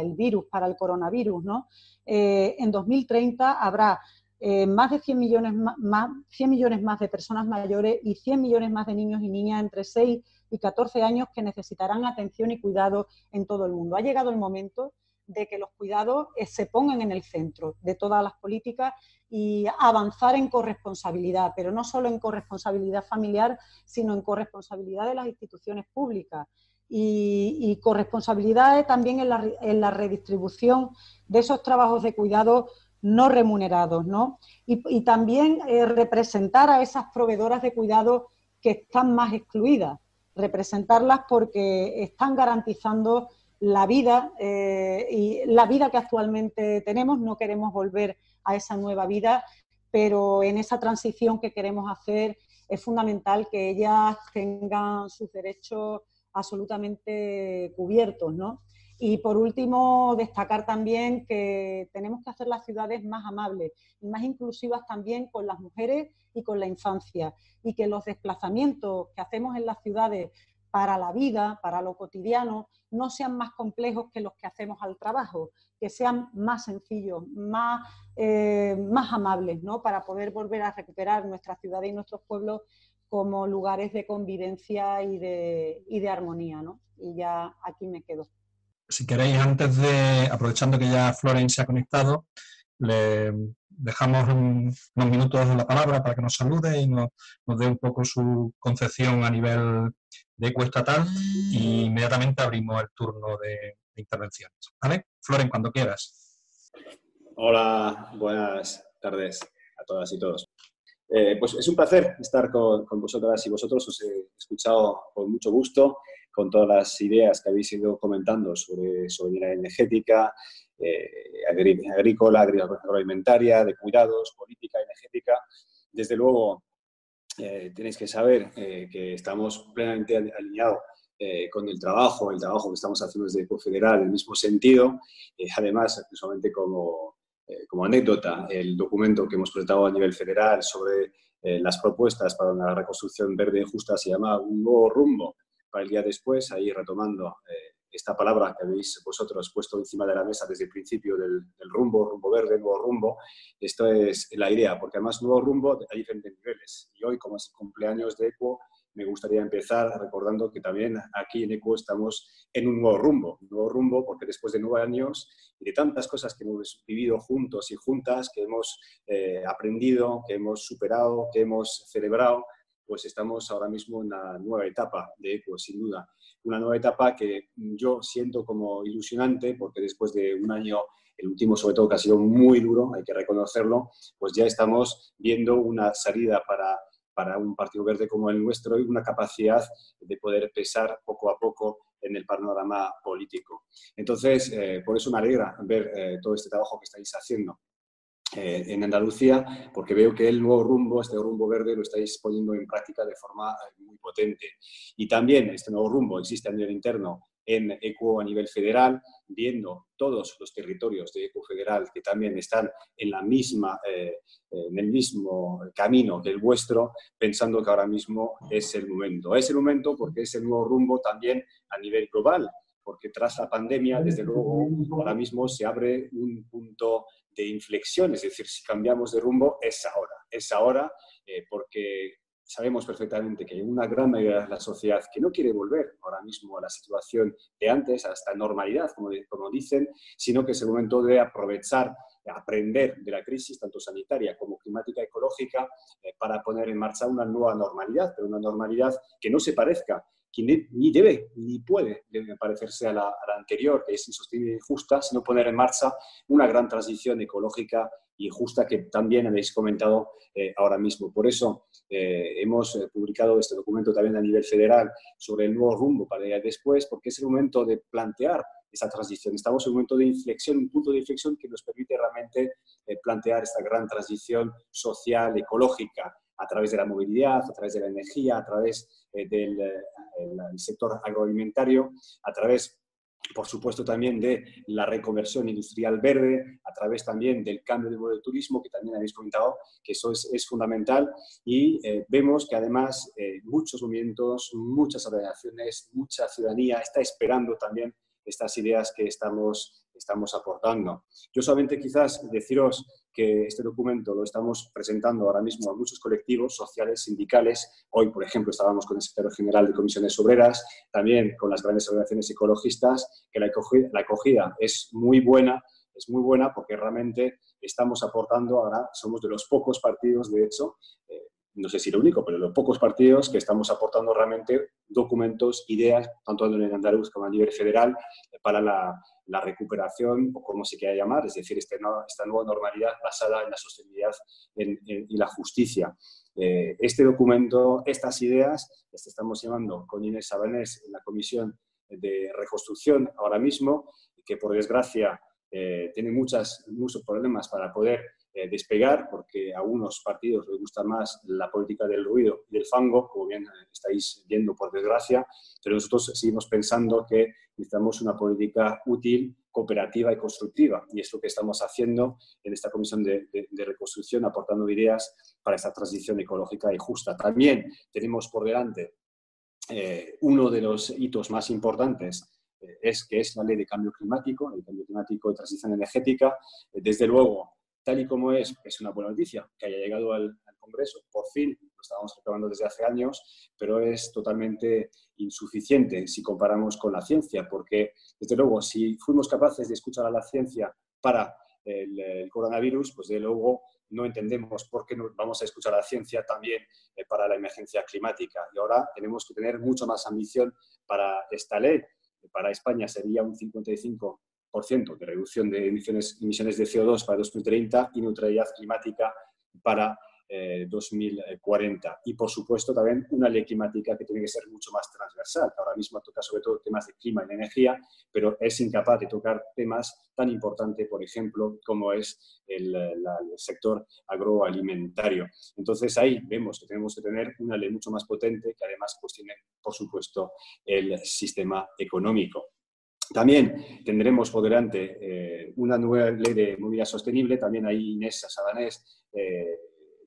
el virus, para el coronavirus. ¿no? Eh, en 2030 habrá eh, más de 100 millones más, 100 millones más de personas mayores y 100 millones más de niños y niñas entre 6 y 14 años que necesitarán atención y cuidado en todo el mundo. Ha llegado el momento de que los cuidados eh, se pongan en el centro de todas las políticas y avanzar en corresponsabilidad, pero no solo en corresponsabilidad familiar, sino en corresponsabilidad de las instituciones públicas y, corresponsabilidad también en la, en la, redistribución de esos trabajos de cuidado no remunerados, ¿no? Y, también eh, representar a esas proveedoras de cuidado que están más excluidas, representarlas porque están garantizando la vida eh, y la vida que actualmente tenemos. No queremos volver a esa nueva vida, pero en esa transición que queremos hacer es fundamental que ellas tengan sus derechos absolutamente cubiertos, ¿no? Y por último, destacar también que tenemos que hacer las ciudades más amables y más inclusivas también con las mujeres y con la infancia. Y que los desplazamientos que hacemos en las ciudades para la vida, para lo cotidiano, no sean más complejos que los que hacemos al trabajo, que sean más sencillos, más, eh, más amables, ¿no? para poder volver a recuperar nuestras ciudades y nuestros pueblos como lugares de convivencia y de, y de armonía. ¿no? Y ya aquí me quedo si queréis, antes de, aprovechando que ya Floren se ha conectado, le dejamos unos minutos la palabra para que nos salude y nos, dé un poco su concepción a nivel de ecoestatal y inmediatamente abrimos el turno de, intervenciones. ¿Vale? Cuando quieras. Hola, buenas tardes a todas y todos. Eh, pues es un placer estar con, con, vosotras y vosotros. Os he escuchado con mucho gusto con todas las ideas que habéis ido comentando sobre soberanía energética, eh, agrícola, agroalimentaria, de cuidados, política energética. Desde luego, eh, tenéis que saber eh, que estamos plenamente alineados con el trabajo, el trabajo que estamos haciendo desde el Federal en el mismo sentido. además, solamente como, como anécdota, el documento que hemos presentado a nivel federal sobre las propuestas para una reconstrucción verde y justa se llama Un nuevo rumbo para el día después, ahí retomando eh, esta palabra que habéis vosotros puesto encima de la mesa desde el principio del, rumbo, rumbo verde, nuevo rumbo. Esto es la idea, porque además nuevo rumbo hay diferentes niveles. Y hoy, como es el cumpleaños de ECO, me gustaría empezar recordando que también aquí en ECO estamos en un nuevo rumbo, un nuevo rumbo porque después de nueve años y de tantas cosas que hemos vivido juntos y juntas, que hemos eh, aprendido, que hemos superado, que hemos celebrado, pues estamos ahora mismo en una nueva etapa de ECO, sin duda. Una nueva etapa que yo siento como ilusionante porque después de un año, el último sobre todo que ha sido muy duro, hay que reconocerlo, pues ya estamos viendo una salida para, para un partido verde como el nuestro y una capacidad de poder pesar poco a poco en el panorama político. Entonces, eh, por eso me alegra ver eh, todo este trabajo que estáis haciendo. Eh, en Andalucía, porque veo que el nuevo rumbo, este rumbo verde, lo estáis poniendo en práctica de forma eh, muy potente. Y también este nuevo rumbo existe a nivel interno en ECO a nivel federal, viendo todos los territorios de ECO federal que también están en, la misma, eh, en el mismo camino que el vuestro, pensando que ahora mismo es el momento. Es el momento porque es el nuevo rumbo también a nivel global, porque tras la pandemia, desde luego, ahora mismo se abre un punto de inflexión, es decir, si cambiamos de rumbo, es ahora. Es ahora eh, porque sabemos perfectamente que hay una gran mayoría de la sociedad que no quiere volver ahora mismo a la situación de antes, a esta normalidad, como, como dicen, sino que es el momento de aprovechar, de aprender de la crisis, tanto sanitaria como climática ecológica, eh, para poner en marcha una nueva normalidad, pero una normalidad que no se parezca que ni, debe ni puede parecerse a la, anterior, que es insostenible y injusta, sino poner en marcha una gran transición ecológica y justa que también habéis comentado eh, ahora mismo. Por eso eh, hemos eh, publicado este documento también a nivel federal sobre el nuevo rumbo para ir después, porque es el momento de plantear esa transición. Estamos en un momento de inflexión, un punto de inflexión que nos permite realmente plantear esta gran transición social, ecológica, a través de la movilidad, a través de la energía, a través del sector agroalimentario, a través por supuesto también de la reconversión industrial verde, a través también del cambio de modelo de turismo, que también habéis comentado que eso es, fundamental. Y eh, vemos que además eh, muchos movimientos, muchas organizaciones, mucha ciudadanía está esperando también estas ideas que estamos, estamos aportando. Yo solamente quizás deciros que este documento lo estamos presentando ahora mismo a muchos colectivos sociales, sindicales. Hoy, por ejemplo, estábamos con el secretario general de comisiones obreras, también con las grandes organizaciones ecologistas, que la acogida, la acogida es muy buena, es muy buena porque realmente estamos aportando, ahora somos de los pocos partidos, de hecho, eh, no sé si lo único, pero de los pocos partidos que estamos aportando realmente documentos, ideas, tanto a nivel andaluz como a nivel federal, para la, la recuperación, o como se quiera llamar, es decir, este esta nueva normalidad basada en la sostenibilidad y la justicia. Eh, este documento, estas ideas, las estamos llamando con Inés Sabanés en la Comisión de Reconstrucción ahora mismo, que por desgracia eh, tiene muchas, muchos problemas para poder eh, despegar, porque a unos partidos les gusta más la política del ruido y del fango, como bien estáis viendo por desgracia, pero nosotros seguimos pensando que necesitamos una política útil, cooperativa y constructiva, y es lo que estamos haciendo en esta comisión de, reconstrucción, aportando ideas para esta transición ecológica y justa. También tenemos por delante eh, uno de los hitos más importantes eh, es que es la ley de cambio climático, el cambio climático y transición energética. desde luego, tal y como es, es una buena noticia que haya llegado al, Congreso, por fin, lo estábamos reclamando desde hace años, pero es totalmente insuficiente si comparamos con la ciencia, porque, desde luego, si fuimos capaces de escuchar a la ciencia para el, coronavirus, pues, de luego, no entendemos por qué no vamos a escuchar a la ciencia también eh, para la emergencia climática. Y ahora tenemos que tener mucho más ambición para esta ley. Para España sería un 55 de reducción de emisiones, emisiones de CO2 para 2030 y neutralidad climática para 2040. Eh, y, por supuesto, también una ley climática que tiene que ser mucho más transversal. Ahora mismo toca sobre todo temas de clima y energía, pero es incapaz de tocar temas tan importantes, por ejemplo, como es el, el, sector agroalimentario. Entonces, ahí vemos que tenemos que tener una ley mucho más potente que además pues, tiene, por supuesto, el sistema económico. También tendremos por delante eh, una nueva ley de movilidad sostenible. También ahí Inés Sabanés eh,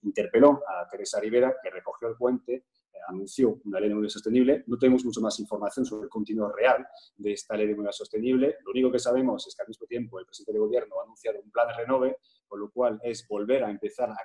interpeló a Teresa Rivera, que recogió el puente, eh, anunció una ley de movilidad sostenible. No tenemos mucho más información sobre el contenido real de esta ley de movilidad sostenible. Lo único que sabemos es que al mismo tiempo el presidente del gobierno ha anunciado un plan de renove, con lo cual es volver a empezar a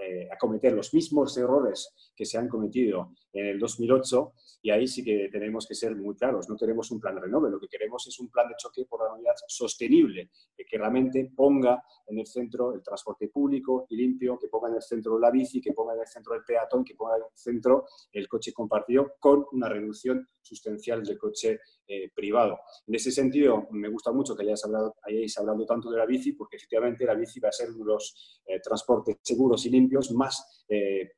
eh, a cometer los mismos errores que se han cometido en el 2008 y ahí sí que tenemos que ser muy claros. No tenemos un plan de renove, lo que queremos es un plan de choque por la movilidad sostenible, que realmente ponga en el centro el transporte público y limpio, que ponga en el centro la bici, que ponga en el centro el peatón, que ponga en el centro el coche compartido con una reducción sustancial del coche eh, privado. En ese sentido, me gusta mucho que hayáis hablado, hayáis hablado tanto de la bici, porque efectivamente la bici va a ser uno de los eh, transportes seguros y limpios más, eh,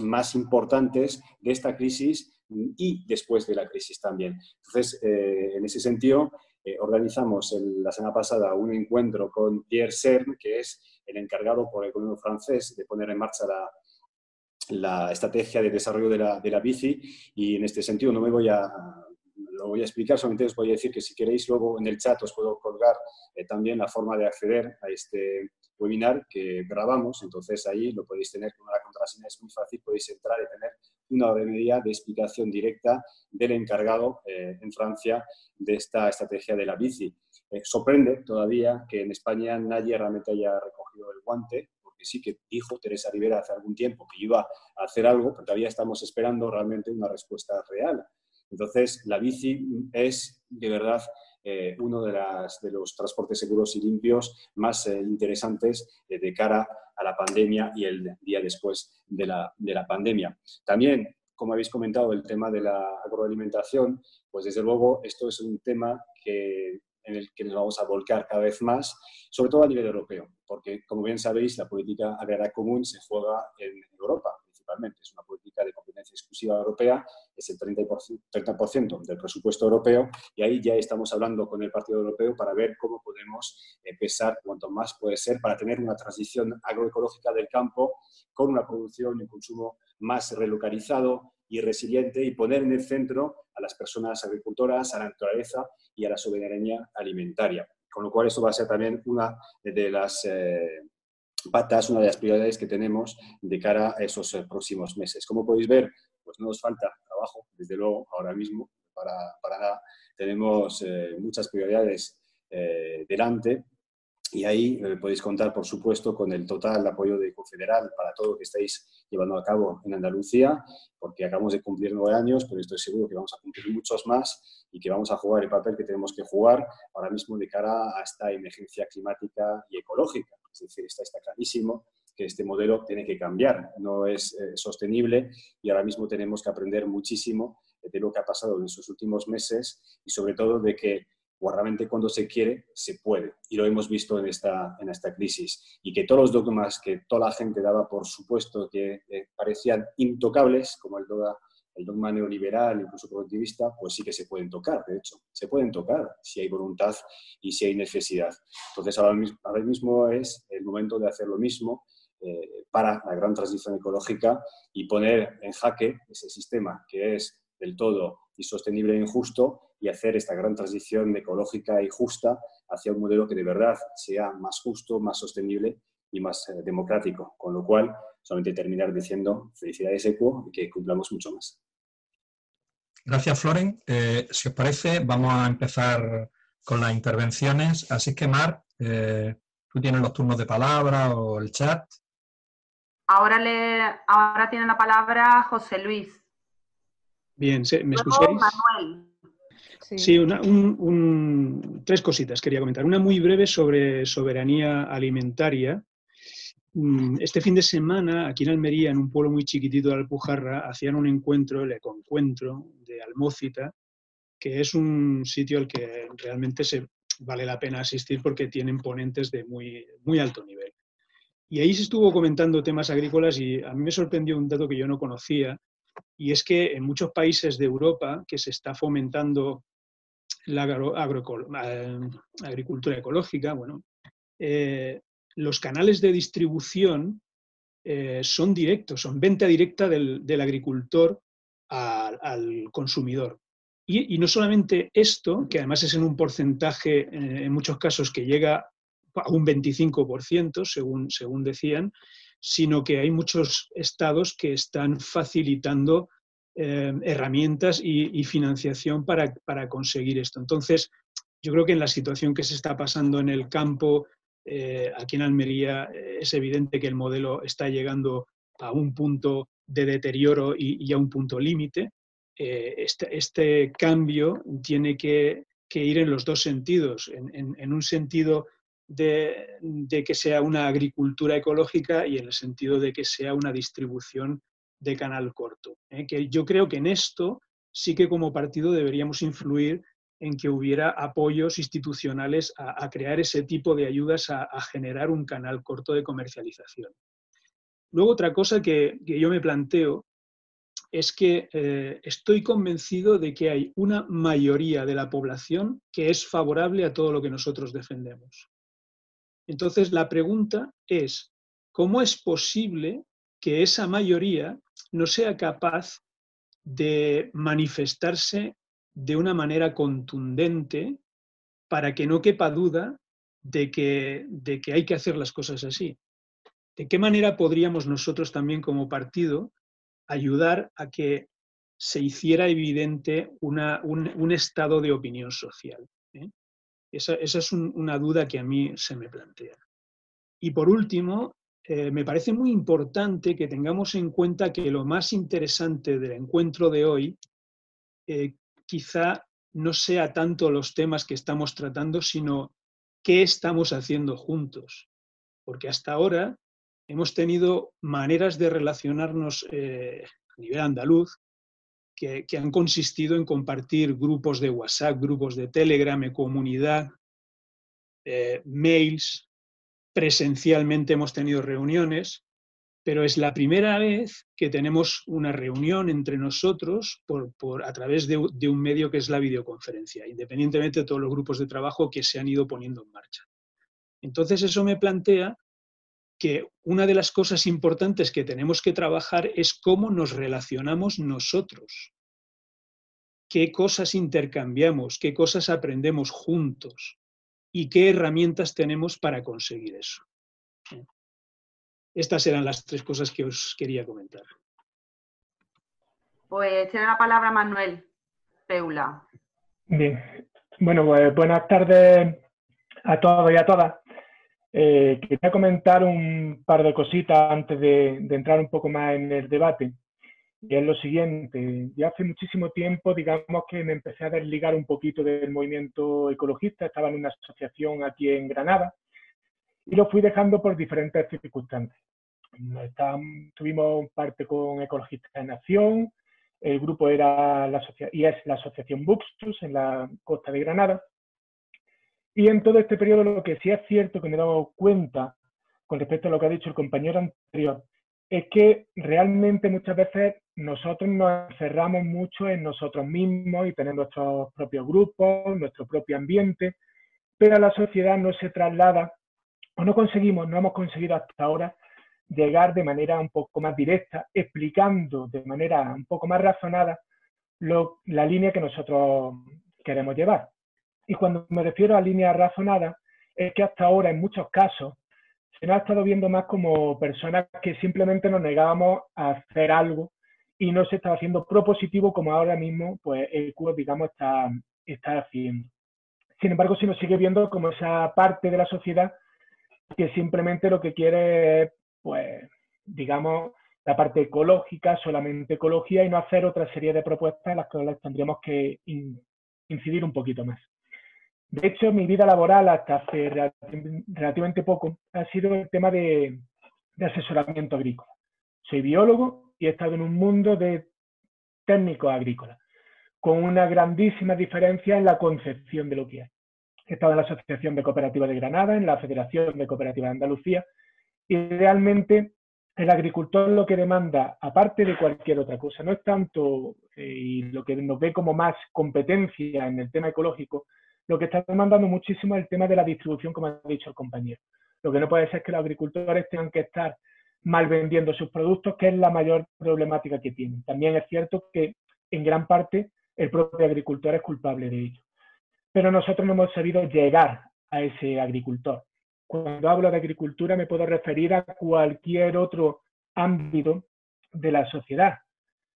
más importantes de esta crisis y después de la crisis también. Entonces, en ese sentido, organizamos la semana pasada un encuentro con Pierre Cern, que es el encargado por el gobierno francés de poner en marcha la, la estrategia de desarrollo de la, de la, bici y en este sentido no me voy a, lo voy a explicar, solamente os voy a decir que si queréis luego en el chat os puedo colgar eh, también la forma de acceder a este webinar que grabamos, entonces ahí lo podéis tener con una contraseña, es muy fácil, podéis entrar y tener una hora y media de explicación directa del encargado eh, en Francia de esta estrategia de la bici. Eh, sorprende todavía que en España nadie realmente haya recogido el guante, porque sí que dijo Teresa Rivera hace algún tiempo que iba a hacer algo, pero todavía estamos esperando realmente una respuesta real. Entonces, la bici es de verdad eh, uno de, los transportes seguros y limpios más eh, interesantes eh, de cara a la pandemia y el día después de la, pandemia. También como habéis comentado, el tema de la agroalimentación, pues desde luego esto es un tema que, en el que nos vamos a volcar cada vez más, sobre todo a nivel europeo, porque como bien sabéis, la política agraria común se juega en Europa principalmente. Es una política de competencia exclusiva europea, es el 30%, 30 del presupuesto europeo y ahí ya estamos hablando con el Partido Europeo para ver cómo podemos empezar cuanto más puede ser para tener una transición agroecológica del campo con una producción y un consumo más relocalizado y resiliente y poner en el centro a las personas agricultoras, a la naturaleza y a la soberanía alimentaria. Con lo cual, eso va a ser también una de las eh, patas, una de las prioridades que tenemos de cara a esos eh, próximos meses. Como podéis ver, pues no nos falta trabajo, desde luego, ahora mismo, para, para nada. Tenemos eh, muchas prioridades delante y ahí eh, podéis contar, por supuesto, con el total apoyo de Confederal para todo lo que estáis llevando a cabo en Andalucía, porque acabamos de cumplir nueve años, pero estoy seguro que vamos a cumplir muchos más y que vamos a jugar el papel que tenemos que jugar ahora mismo de cara a esta emergencia climática y ecológica. Es decir, está, está clarísimo que este modelo tiene que cambiar, no es eh, sostenible y ahora mismo tenemos que aprender muchísimo de lo que ha pasado en estos últimos meses y sobre todo de que realmente cuando se quiere, se puede. Y lo hemos visto en esta, en esta crisis. Y que todos los dogmas que toda la gente daba por supuesto que eh, parecían intocables, como el dogma, el dogma neoliberal, incluso productivista, pues sí que se pueden tocar, de hecho. Se pueden tocar si hay voluntad y si hay necesidad. Entonces ahora mismo, ahora mismo es el momento de hacer lo mismo eh, para la gran transición ecológica y poner en jaque ese sistema que es del todo insostenible e injusto y hacer esta gran transición ecológica y justa hacia un modelo que de verdad sea más justo, más sostenible y más eh, democrático. Con lo cual, solamente terminar diciendo felicidades ECO y que cumplamos mucho más. Gracias, Floren. Eh, si os parece, vamos a empezar con las intervenciones. Así que, Mar, eh, tú tienes los turnos de palabra o el chat. Ahora, le, ahora tiene la palabra José Luis. Bien, ¿me escucháis? Manuel. Sí, tres cositas quería comentar. Una muy breve sobre soberanía alimentaria. Mm, este fin de semana, aquí en Almería, en un pueblo muy chiquitito de Alpujarra, hacían un encuentro, el Ecoencuentro de Almócita, que es un sitio al que realmente se vale la pena asistir porque tienen ponentes de muy, muy alto nivel. Y ahí se estuvo comentando temas agrícolas y a mí me sorprendió un dato que yo no conocía, y es que en muchos países de Europa que se está fomentando la eh, agricultura ecológica, bueno, eh, los canales de distribución eh, son directos, son venta directa del, agricultor al consumidor. Y, no solamente esto, que además es en un porcentaje, en muchos casos, que llega a un 25%, según, según decían, sino que hay muchos estados que están facilitando eh, herramientas y, financiación para, conseguir esto. Entonces, yo creo que en la situación que se está pasando en el campo, eh, aquí en Almería, eh, es evidente que el modelo está llegando a un punto de deterioro y, a un punto límite. Este, este, cambio tiene que, ir en los dos sentidos, en, un sentido de, de, que sea una agricultura ecológica y en el sentido de que sea una distribución de canal corto. ¿eh? Que yo creo que en esto sí que como partido deberíamos influir en que hubiera apoyos institucionales a, crear ese tipo de ayudas a, generar un canal corto de comercialización. Luego otra cosa que, yo me planteo es que eh, estoy convencido de que hay una mayoría de la población que es favorable a todo lo que nosotros defendemos. Entonces la pregunta es, ¿cómo es posible que esa mayoría no sea capaz de manifestarse de una manera contundente para que no quepa duda de que, de que hay que hacer las cosas así. ¿De qué manera podríamos nosotros también como partido ayudar a que se hiciera evidente un, estado de opinión social? ¿eh? Esa, es una duda que a mí se me plantea. Y por último, eh, me parece muy importante que tengamos en cuenta que lo más interesante del encuentro de hoy eh, quizá no sea tanto los temas que estamos tratando, sino qué estamos haciendo juntos. Porque hasta ahora hemos tenido maneras de relacionarnos eh, a nivel andaluz que, han consistido en compartir grupos de WhatsApp, grupos de Telegram, comunidad, eh, mails. Presencialmente hemos tenido reuniones, pero es la primera vez que tenemos una reunión entre nosotros por, a través de, de, un medio que es la videoconferencia, independientemente de todos los grupos de trabajo que se han ido poniendo en marcha. Entonces eso me plantea que una de las cosas importantes que tenemos que trabajar es cómo nos relacionamos nosotros, qué cosas intercambiamos, qué cosas aprendemos juntos y qué herramientas tenemos para conseguir eso. Estas eran las tres cosas que os quería comentar. Pues tiene la palabra Manuel Peula. Bien, bueno, pues buenas tardes a todos y a todas. Eh, quería comentar un par de cositas antes de, entrar un poco más en el debate. Y es lo siguiente, ya hace muchísimo tiempo, digamos que me empecé a desligar un poquito del movimiento ecologista, estaba en una asociación aquí en Granada y lo fui dejando por diferentes circunstancias. tuvimos parte con Ecologistas de Nación, el grupo era la y es la asociación Buxus en la costa de Granada, y en todo este periodo lo que sí es cierto que me he dado cuenta con respecto a lo que ha dicho el compañero anterior, es que realmente muchas veces nosotros nos encerramos mucho en nosotros mismos y tenemos nuestros propios grupos, nuestro propio ambiente, pero a la sociedad no se traslada o no conseguimos, no hemos conseguido hasta ahora llegar de manera un poco más directa, explicando de manera un poco más razonada la línea que nosotros queremos llevar. Y cuando me refiero a líneas razonadas, es que hasta ahora en muchos casos se nos ha estado viendo más como personas que simplemente nos negábamos a hacer algo y no se estaba haciendo propositivo como ahora mismo pues el CUE, digamos, está, está haciendo. Sin embargo, se nos sigue viendo como esa parte de la sociedad que simplemente lo que quiere es, pues, digamos, la parte ecológica, solamente ecología y no hacer otra serie de propuestas en las que tendríamos que incidir un poquito más. De hecho, mi vida laboral hasta hace relativamente poco ha sido el tema de, asesoramiento agrícola. Soy biólogo y he estado en un mundo de técnicos agrícolas, con una grandísima diferencia en la concepción de lo que es. He estado en la Asociación de Cooperativas de Granada, en la Federación de Cooperativas de Andalucía, y realmente el agricultor lo que demanda, aparte de cualquier otra cosa, no es tanto, eh, lo que nos ve como más competencia en el tema ecológico, lo que está demandando muchísimo es el tema de la distribución, como ha dicho el compañero. Lo que no puede ser es que los agricultores tengan que estar mal vendiendo sus productos, que es la mayor problemática que tienen. También es cierto que en gran parte el propio agricultor es culpable de ello. Pero nosotros no hemos sabido llegar a ese agricultor. Cuando hablo de agricultura me puedo referir a cualquier otro ámbito de la sociedad,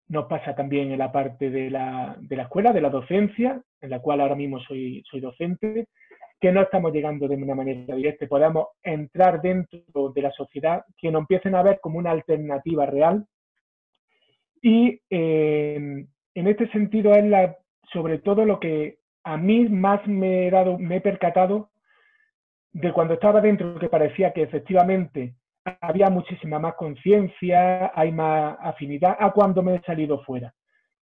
nos pasa también en la parte de la, de la escuela, de la docencia, en la cual ahora mismo soy, soy docente, que no estamos llegando de una manera directa, podamos entrar dentro de la sociedad, que nos empiecen a ver como una alternativa real. Y eh, en este sentido es sobre todo lo que a mí más me he, dado, me he percatado de cuando estaba dentro, que parecía que efectivamente había muchísima más conciencia, hay más afinidad a cuando me he salido fuera.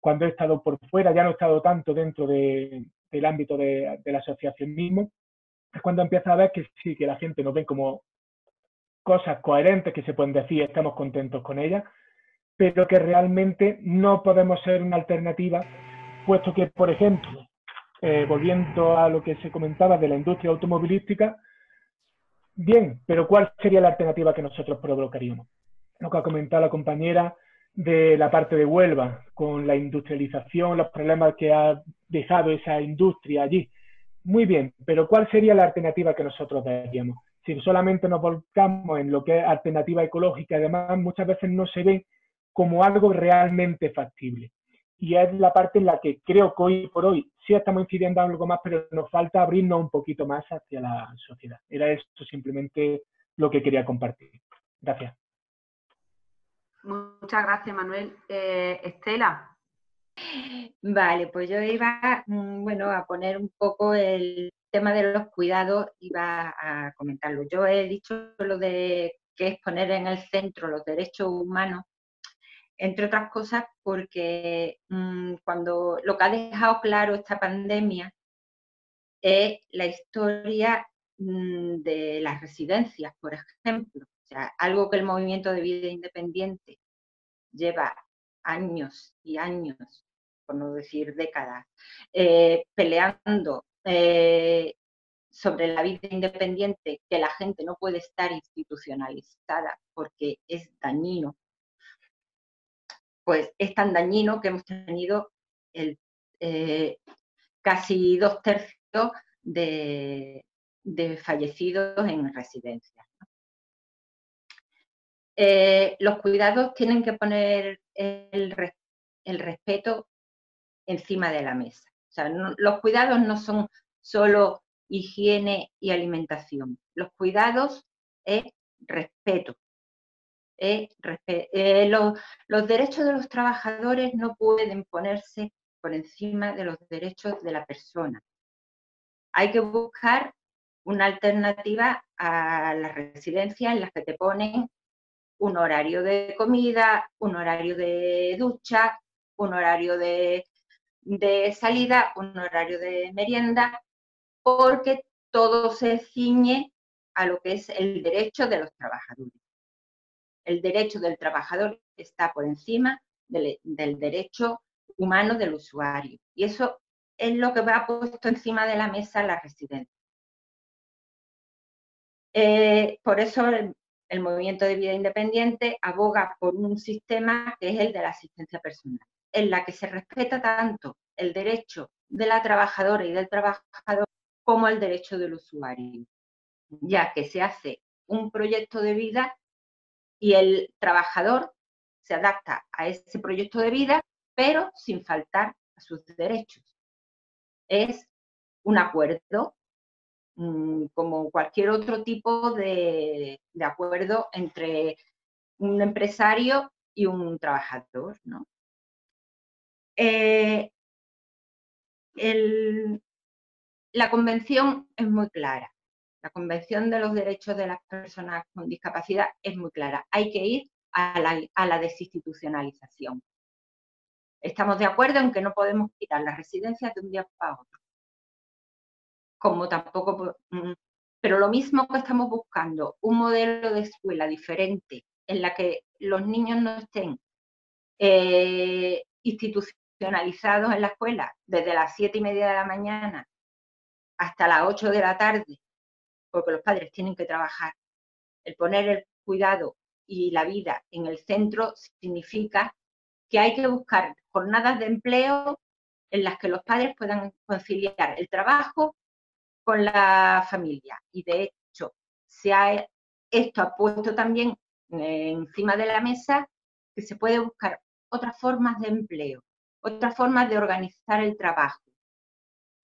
Cuando he estado por fuera, ya no he estado tanto dentro del ámbito de, la asociación mismo, es cuando empieza a ver que sí, que la gente nos ve como cosas coherentes que se pueden decir, estamos contentos con ellas, pero que realmente no podemos ser una alternativa, puesto que, por ejemplo, eh, volviendo a lo que se comentaba de la industria automovilística, Bien, pero ¿cuál sería la alternativa que nosotros provocaríamos? Lo que ha comentado la compañera de la parte de Huelva, con la industrialización, los problemas que ha dejado esa industria allí. Muy bien, pero ¿cuál sería la alternativa que nosotros daríamos? Si solamente nos volcamos en lo que es alternativa ecológica, además muchas veces no se ve como algo realmente factible y es la parte en la que creo que hoy por hoy sí estamos incidiendo algo más, pero nos falta abrirnos un poquito más hacia la sociedad. Era esto simplemente lo que quería compartir. Gracias. Muchas gracias, Manuel. Eh, Estela. Vale, pues yo iba mm, bueno, a poner un poco el tema de los cuidados, iba a comentarlo. Yo he dicho lo de que es poner en el centro los derechos humanos entre otras cosas porque mm, cuando lo que ha dejado claro esta pandemia es la historia mm, de las residencias, por ejemplo. O sea, algo que el movimiento de vida independiente lleva años y años, por no decir décadas, eh, peleando eh, sobre la vida independiente, que la gente no puede estar institucionalizada porque es dañino, pues es tan dañino que hemos tenido eh, casi dos tercios de, fallecidos en residencias. Eh, los cuidados tienen que poner el, respeto encima de la mesa. los cuidados no son solo higiene y alimentación. Los cuidados es respeto. Eh, los, derechos de los trabajadores no pueden ponerse por encima de los derechos de la persona. Hay que buscar una alternativa a las residencias en las que te ponen un horario de comida, un horario de ducha, un horario de salida, un horario de merienda, porque todo se ciñe a lo que es el derecho de los trabajadores. El derecho del trabajador está por encima del, derecho humano del usuario. Y eso es lo que va puesto encima de la mesa la residencia. Eh, por eso el, el, movimiento de vida independiente aboga por un sistema que es el de la asistencia personal, en la que se respeta tanto el derecho de la trabajadora y del trabajador como el derecho del usuario, ya que se hace un proyecto de vida y el trabajador se adapta a ese proyecto de vida, pero sin faltar a sus derechos. Es un acuerdo mm, como cualquier otro tipo de, acuerdo entre un empresario y un trabajador. ¿no? Eh, la convención es muy clara. La Convención de los Derechos de las Personas con Discapacidad es muy clara. Hay que ir a la, desinstitucionalización. Estamos de acuerdo en que no podemos quitar las residencias de un día para otro. Como tampoco... Mm, pero lo mismo que estamos buscando, un modelo de escuela diferente en la que los niños no estén eh, institucionalizados en la escuela desde las siete y media de la mañana hasta las 8 de la tarde, porque los padres tienen que trabajar. El poner el cuidado y la vida en el centro significa que hay que buscar jornadas de empleo en las que los padres puedan conciliar el trabajo con la familia. Y de hecho, esto ha puesto también encima de la mesa que se puede buscar otras formas de empleo, otras formas de organizar el trabajo,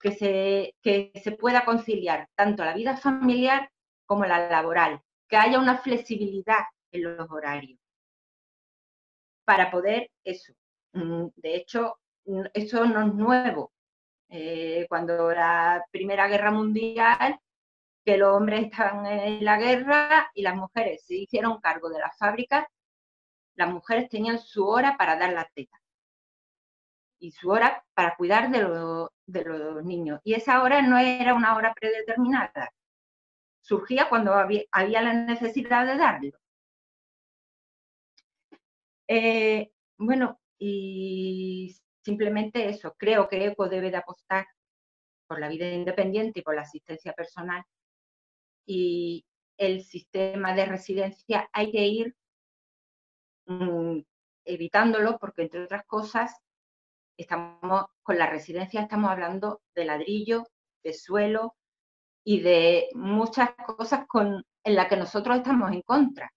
que se, que se pueda conciliar tanto la vida familiar como la laboral, que haya una flexibilidad en los horarios para poder eso. Mm, de hecho, eso no es nuevo. Eh, cuando la Primera Guerra Mundial, que los hombres estaban en la guerra y las mujeres se hicieron cargo de las fábricas, las mujeres tenían su hora para dar la teta y su hora para cuidar de, los niños. Y esa hora no era una hora predeterminada, surgía cuando había, la necesidad de darlo. Eh, bueno, y simplemente eso, creo que ECO debe de apostar por la vida independiente y por la asistencia personal y el sistema de residencia hay que ir mm, evitándolo porque, entre otras cosas, estamos con la residencia estamos hablando de ladrillo, de suelo y de muchas cosas con, en las que nosotros estamos en contra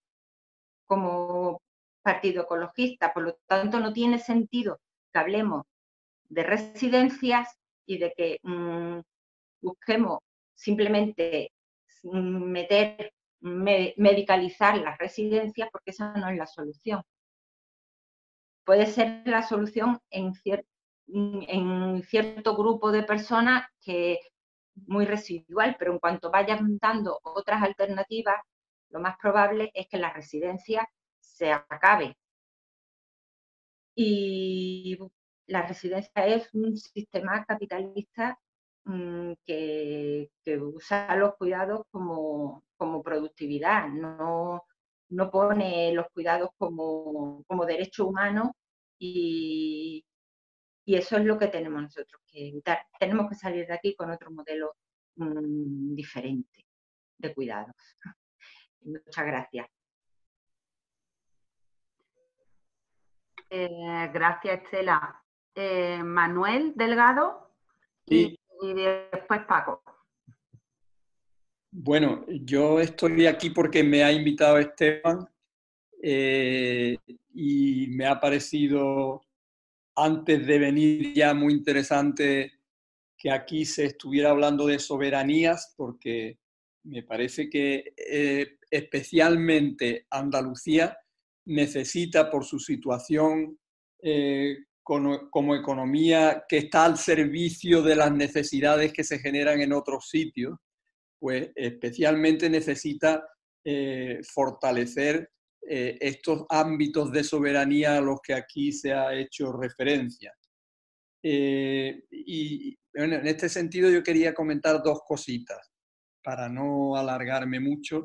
como partido ecologista. Por lo tanto, no tiene sentido que hablemos de residencias y de que mm, busquemos simplemente meter, medicalizar las residencias, porque esa no es la solución. Puede ser la solución en, cierto en cierto grupo de personas que muy residual, pero en cuanto vayan dando otras alternativas, lo más probable es que la residencia se acabe. Y la residencia es un sistema capitalista mm, que, usa los cuidados como, productividad, no, no, pone los cuidados como, derecho humano y, eso es lo que tenemos nosotros que evitar. Tenemos que salir de aquí con otro modelo mm, diferente de cuidados. Muchas gracias. Eh, gracias, Estela. Eh, Manuel Delgado y, después Paco. Bueno, yo estoy aquí porque me ha invitado Esteban eh, y me ha parecido antes de venir ya muy interesante que aquí se estuviera hablando de soberanías porque me parece que especialmente Andalucía necesita por su situación eh, como, economía que está al servicio de las necesidades que se generan en otros sitios, pues especialmente necesita eh, fortalecer eh, estos ámbitos de soberanía a los que aquí se ha hecho referencia. y en este sentido yo quería comentar dos cositas para no alargarme mucho.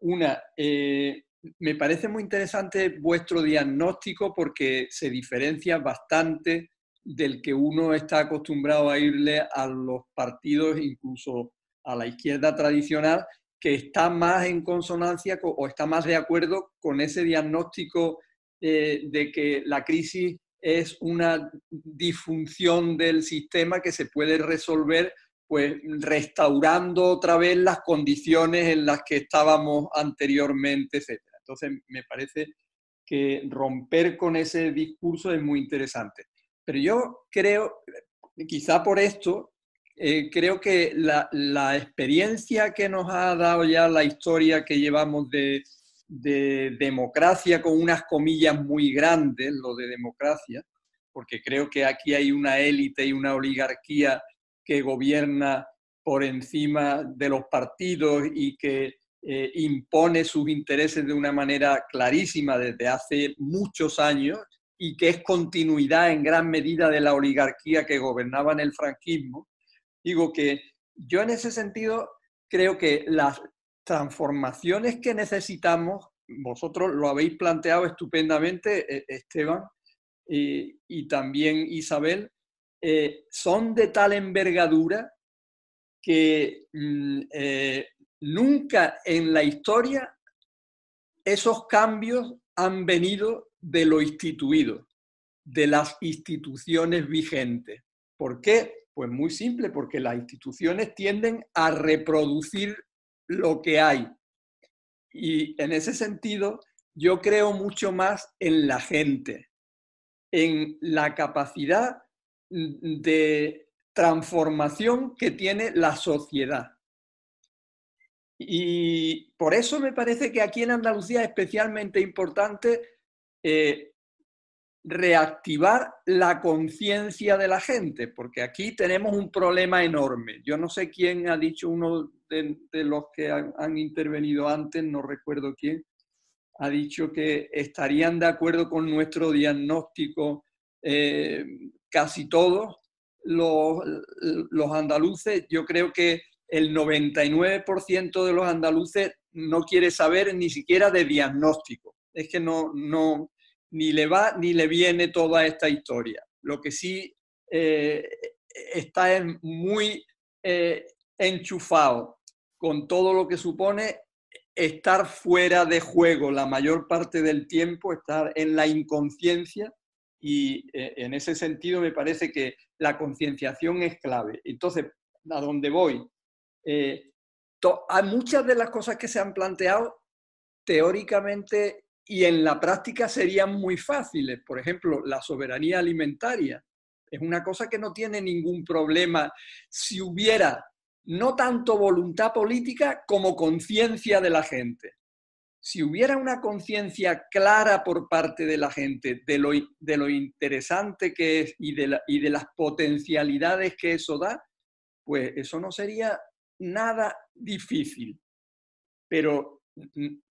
Una, me parece muy interesante vuestro diagnóstico porque se diferencia bastante del que uno está acostumbrado a irle a los partidos, incluso a la izquierda tradicional, que está más en consonancia o está más de acuerdo con ese diagnóstico eh, de que la crisis es una disfunción del sistema que se puede resolver pues restaurando otra vez las condiciones en las que estábamos anteriormente, etc. Entonces, me parece que romper con ese discurso es muy interesante. Pero yo creo, quizá por esto, eh, creo que la, experiencia que nos ha dado ya la historia que llevamos de, de democracia, con unas comillas muy grandes, lo de democracia, porque creo que aquí hay una élite y una oligarquía que gobierna por encima de los partidos y que eh, impone sus intereses de una manera clarísima desde hace muchos años y que es continuidad en gran medida de la oligarquía que gobernaba en el franquismo. Digo que yo en ese sentido creo que las transformaciones que necesitamos, vosotros lo habéis planteado estupendamente, e-, Esteban, y, también Isabel, eh, son de tal envergadura que mm, eh, Nunca en la historia esos cambios han venido de lo instituido, de las instituciones vigentes. ¿Por qué? Pues muy simple, porque las instituciones tienden a reproducir lo que hay. Y en ese sentido, yo creo mucho más en la gente, en la capacidad de transformación que tiene la sociedad. Y por eso me parece que aquí en Andalucía es especialmente importante eh, reactivar la conciencia de la gente, porque aquí tenemos un problema enorme. Yo no sé quién ha dicho, uno de, los que han, intervenido antes, no recuerdo quién, ha dicho que estarían de acuerdo con nuestro diagnóstico eh, casi todos los, los andaluces. Yo creo que el 99% de los andaluces no quiere saber ni siquiera de diagnóstico. Es que no, no, ni le va ni le viene toda esta historia. Lo que sí eh, está muy eh, enchufado con todo lo que supone estar fuera de juego la mayor parte del tiempo, estar en la inconsciencia y eh, en ese sentido me parece que la concienciación es clave. Entonces, a dónde voy, hay muchas de las cosas que se han planteado teóricamente y en la práctica serían muy fáciles. Por ejemplo, la soberanía alimentaria es una cosa que no tiene ningún problema si hubiera no tanto voluntad política como conciencia de la gente. Si hubiera una conciencia clara por parte de la gente de lo, de lo interesante que es y de, y de las potencialidades que eso da, pues eso no sería nada difícil. Pero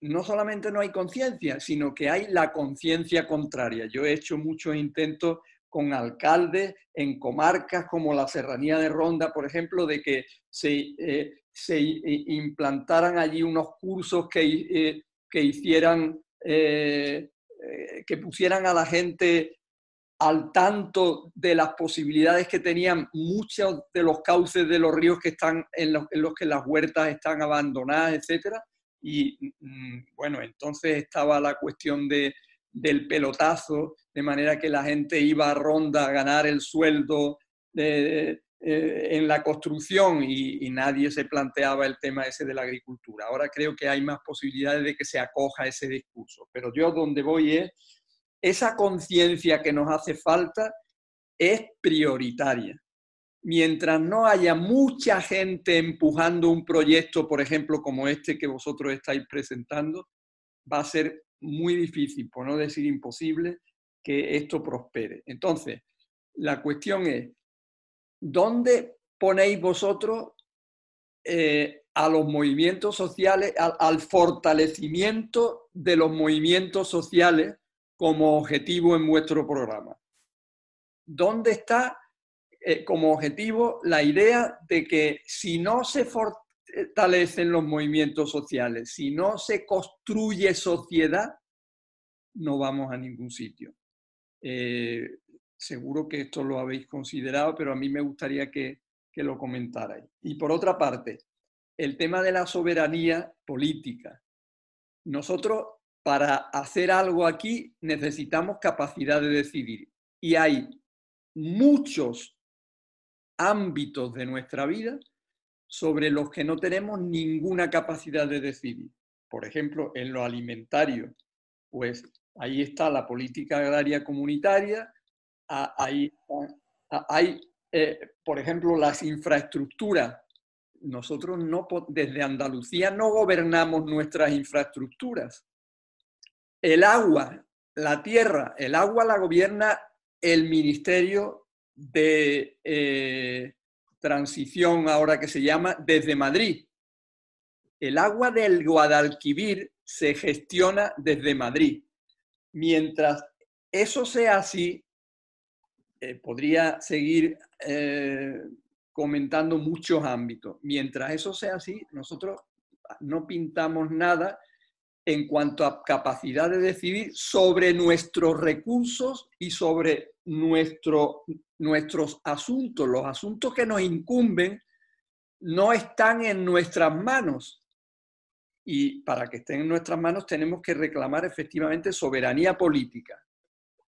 no solamente no hay conciencia, sino que hay la conciencia contraria. Yo he hecho muchos intentos con alcaldes en comarcas como la Serranía de Ronda, por ejemplo, de que se, eh, se implantaran allí unos cursos que, eh, que hicieran, eh, que pusieran a la gente al tanto de las posibilidades que tenían muchos de los cauces de los ríos que están en los, en los que las huertas están abandonadas, etcétera. Y mm, bueno, entonces estaba la cuestión de, del pelotazo, de manera que la gente iba a ronda a ganar el sueldo eh, en la construcción y, nadie se planteaba el tema ese de la agricultura. Ahora creo que hay más posibilidades de que se acoja ese discurso, pero yo donde voy es, esa conciencia que nos hace falta es prioritaria. Mientras no haya mucha gente empujando un proyecto, por ejemplo, como este que vosotros estáis presentando, va a ser muy difícil, por no decir imposible, que esto prospere. Entonces, la cuestión es, ¿dónde ponéis vosotros eh, a los movimientos sociales, al, fortalecimiento de los movimientos sociales como objetivo en vuestro programa? ¿Dónde está eh, como objetivo la idea de que si no se fortalecen los movimientos sociales, si no se construye sociedad, no vamos a ningún sitio? Eh, seguro que esto lo habéis considerado, pero a mí me gustaría que, que lo comentarais. Y por otra parte, el tema de la soberanía política. Nosotros, para hacer algo aquí, necesitamos capacidad de decidir. Y hay muchos ámbitos de nuestra vida sobre los que no tenemos ninguna capacidad de decidir. Por ejemplo, en lo alimentario, pues Ahí está la política agraria comunitaria, ahí hay, eh, por ejemplo, las infraestructuras. Nosotros no, desde Andalucía no gobernamos nuestras infraestructuras. El agua, la tierra, el agua la gobierna el Ministerio de eh, Transición, ahora que se llama, desde Madrid. El agua del Guadalquivir se gestiona desde Madrid mientras eso sea así, eh, podría seguir eh, comentando muchos ámbitos. Mientras eso sea así, nosotros no pintamos nada en cuanto a capacidad de decidir sobre nuestros recursos y sobre nuestro, nuestros asuntos. Los asuntos que nos incumben no están en nuestras manos y para que estén en nuestras manos tenemos que reclamar efectivamente soberanía política.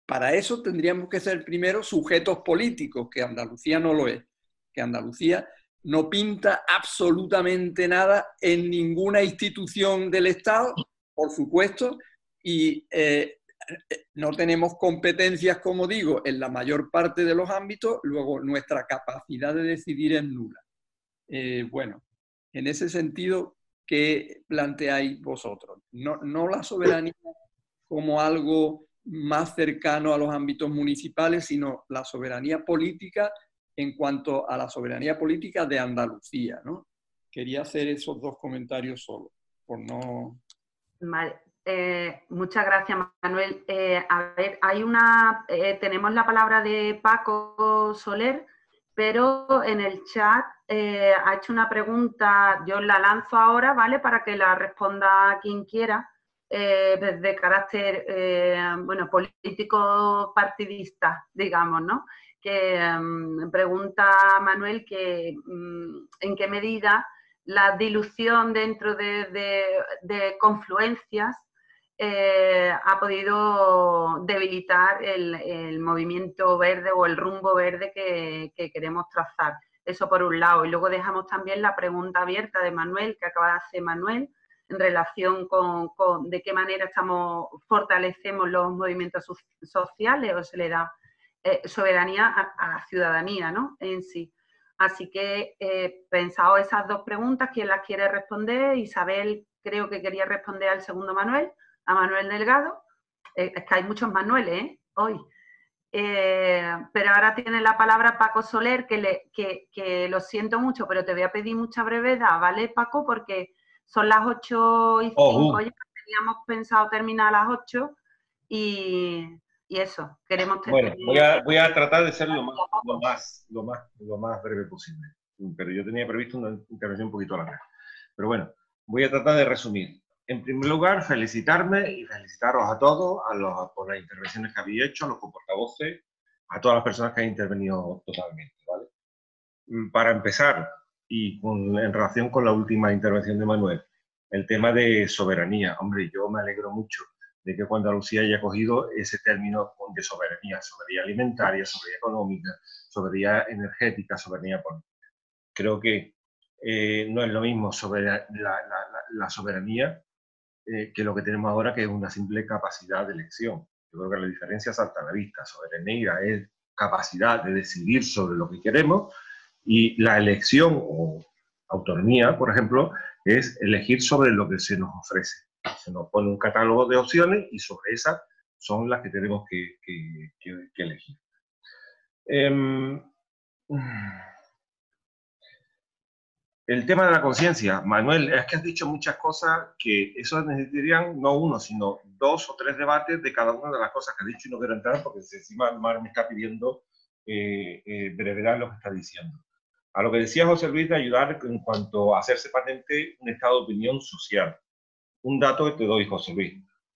Para eso tendríamos que ser primero sujetos políticos, que Andalucía no lo es, que Andalucía no pinta absolutamente nada en ninguna institución del Estado, por supuesto, y eh, no tenemos competencias, como digo, en la mayor parte de los ámbitos, luego nuestra capacidad de decidir es nula. Eh, bueno, en ese sentido, que planteáis vosotros. No, no la soberanía como algo más cercano a los ámbitos municipales, sino la soberanía política en cuanto a la soberanía política de Andalucía. ¿no? Quería hacer esos dos comentarios solo, por no... Vale. Eh, muchas gracias, Manuel. Eh, a ver, hay una, eh, tenemos la palabra de Paco Soler, pero en el chat ha hecho una pregunta, yo la lanzo ahora, ¿vale? Para que la responda quien quiera, de carácter, bueno, político partidista, digamos, ¿no? Que mm, pregunta Manuel que mm, en qué medida la dilución dentro de, confluencias ha podido debilitar el, movimiento verde o el rumbo verde que queremos trazar. Eso por un lado. Y luego dejamos también la pregunta abierta de Manuel, que acaba de hacer Manuel, en relación con, de qué manera estamos fortalecemos los movimientos sociales o se le da eh, soberanía a, la ciudadanía ¿no? en sí. Así que he pensado esas dos preguntas, ¿quién las quiere responder? Isabel creo que quería responder al segundo Manuel, a Manuel Delgado. Eh, es que hay muchos Manueles ¿eh? hoy. Eh, pero ahora tiene la palabra Paco Soler, que, le, que, lo siento mucho, pero te voy a pedir mucha brevedad, ¿vale, Paco? Porque Son las 8 y 5, ya teníamos pensado terminar a las 8 y, eso, queremos Bueno, voy a, voy a tratar de ser lo más, lo, más, lo, más, lo más breve posible, pero yo tenía previsto una intervención un poquito larga. Pero bueno, voy a tratar de resumir. En primer lugar, felicitarme y felicitaros a todos a los, por las intervenciones que habéis hecho, a los portavoces, a todas las personas que han intervenido totalmente. ¿vale? Mm, para empezar, y en relación con la última intervención de Manuel, el tema de soberanía. Hombre, yo me alegro mucho de que cuando Andalucía haya cogido ese término de soberanía, soberanía alimentaria, soberanía económica, soberanía energética, soberanía política. Creo que eh, no es lo mismo la, soberanía eh, que lo que tenemos ahora, que es una simple capacidad de elección. Yo creo que la diferencia salta a la vista. Soberanía es capacidad de decidir sobre lo que queremos y la elección o autonomía, por ejemplo, es elegir sobre lo que se nos ofrece. Se nos pone un catálogo de opciones y sobre esas son las que tenemos que, elegir. Em, el tema de la conciencia, Manuel, es que has dicho muchas cosas que eso necesitarían no uno, sino dos o tres debates de cada una de las cosas que has dicho y no quiero entrar porque encima Mar me está pidiendo eh, eh, brevedad lo que está diciendo. A lo que decía José Luis de ayudar en cuanto a hacerse patente un estado de opinión social. Un dato que te doy, José Luis.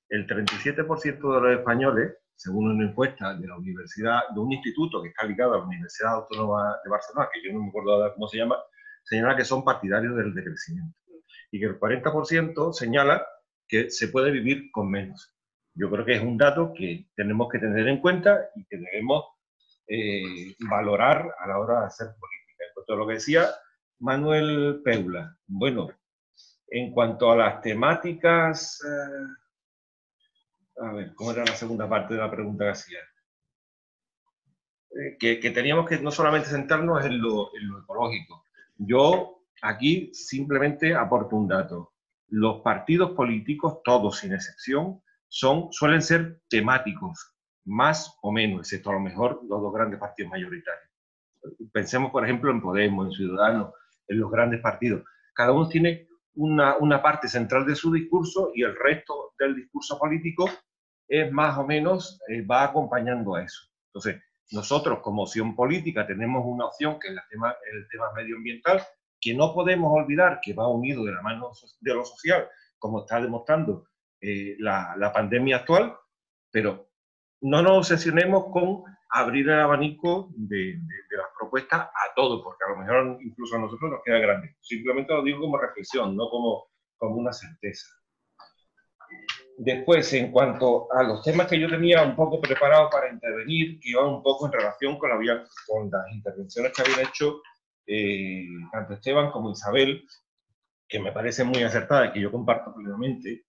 El 37% de los españoles, según una encuesta de la universidad, de un instituto que está ligado a la Universidad Autónoma de Barcelona, que yo no me acuerdo cómo se llama, señala que son partidarios del decrecimiento y que el 40% señala que se puede vivir con menos. Yo creo que es un dato que tenemos que tener en cuenta y que debemos eh, valorar a la hora de hacer política. En cuanto a lo que decía Manuel Peula, bueno, en cuanto a las temáticas, eh, a ver, ¿cómo era la segunda parte de la pregunta que hacía? Eh, que, teníamos que no solamente centrarnos en lo, en lo ecológico, yo aquí simplemente aporto un dato. Los partidos políticos, todos sin excepción, son, suelen ser temáticos, más o menos, excepto a lo mejor los dos grandes partidos mayoritarios. Pensemos, por ejemplo, en Podemos, en Ciudadanos, en los grandes partidos. Cada uno tiene una, una parte central de su discurso y el resto del discurso político es más o menos, eh, va acompañando a eso. Entonces, nosotros como opción política tenemos una opción que es el tema, el tema medioambiental, que no podemos olvidar que va unido de la mano de lo social, como está demostrando eh, la, la, pandemia actual, pero no nos obsesionemos con abrir el abanico de, de, las propuestas a todo, porque a lo mejor incluso a nosotros nos queda grande. Simplemente lo digo como reflexión, no como, como una certeza. Después, en cuanto a los temas que yo tenía un poco preparados para intervenir, que iban un poco en relación con, la, con las intervenciones que habían hecho eh, tanto Esteban como Isabel, que me parece muy acertada y que yo comparto plenamente,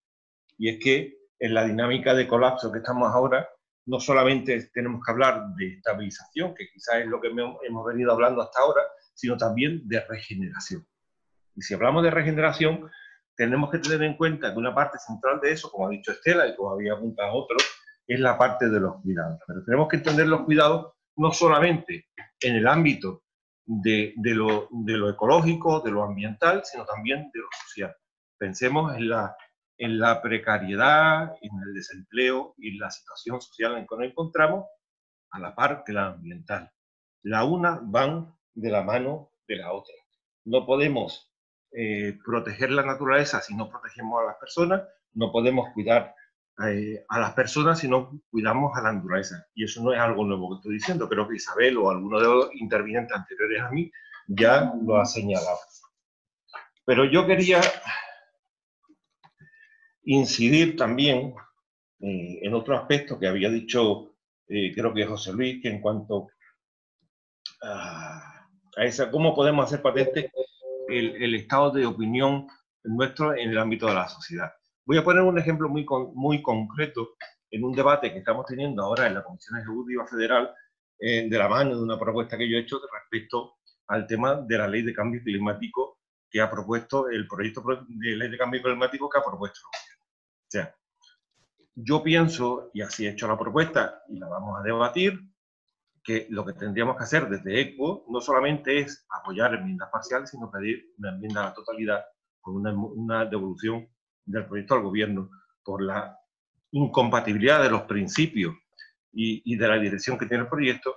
y es que en la dinámica de colapso que estamos ahora, no solamente tenemos que hablar de estabilización, que quizás es lo que hemos venido hablando hasta ahora, sino también de regeneración. Y si hablamos de regeneración, tenemos que tener en cuenta que una parte central de eso, como ha dicho Estela y como había apuntado otro, es la parte de los cuidados. Pero tenemos que entender los cuidados no solamente en el ámbito de, de, lo, de lo, ecológico, de lo ambiental, sino también de lo social. Pensemos en la, en la precariedad, en el desempleo y la situación social en que nos encontramos a la par que la ambiental. La una van de la mano de la otra. No podemos eh, proteger la naturaleza si no protegemos a las personas, no podemos cuidar eh, a las personas si no cuidamos a la naturaleza. Y eso no es algo nuevo que estoy diciendo, creo que Isabel o alguno de los intervinientes anteriores a mí ya lo ha señalado. Pero yo quería incidir también eh, en otro aspecto que había dicho, creo que José Luis, que en cuanto a, esa, cómo podemos hacer patente el, estado de opinión nuestro en el ámbito de la sociedad. Voy a poner un ejemplo muy, muy concreto en un debate que estamos teniendo ahora en la Comisión Ejecutiva Federal eh, de la mano de una propuesta que yo he hecho respecto al tema de la ley de cambio climático que ha propuesto, el proyecto de ley de cambio climático que ha propuesto O sea, yo pienso, y así he hecho la propuesta y la vamos a debatir, que lo que tendríamos que hacer desde ECO no solamente es apoyar enmiendas parciales, sino pedir una enmienda a la totalidad con una, devolución del proyecto al gobierno por la incompatibilidad de los principios y, de la dirección que tiene el proyecto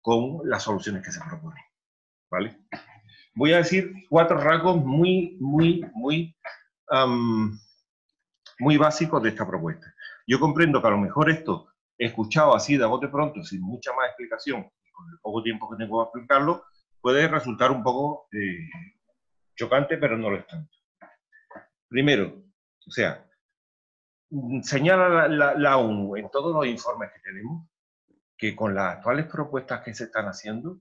con las soluciones que se proponen. ¿Vale? Voy a decir cuatro rasgos muy, muy, muy, muy básicos de esta propuesta. Yo comprendo que a lo mejor esto, escuchado así de bote pronto, sin mucha más explicación, con el poco tiempo que tengo para explicarlo, puede resultar un poco eh, chocante, pero no lo es tanto. Primero, o sea, señala la, ONU en todos los informes que tenemos que con las actuales propuestas que se están haciendo,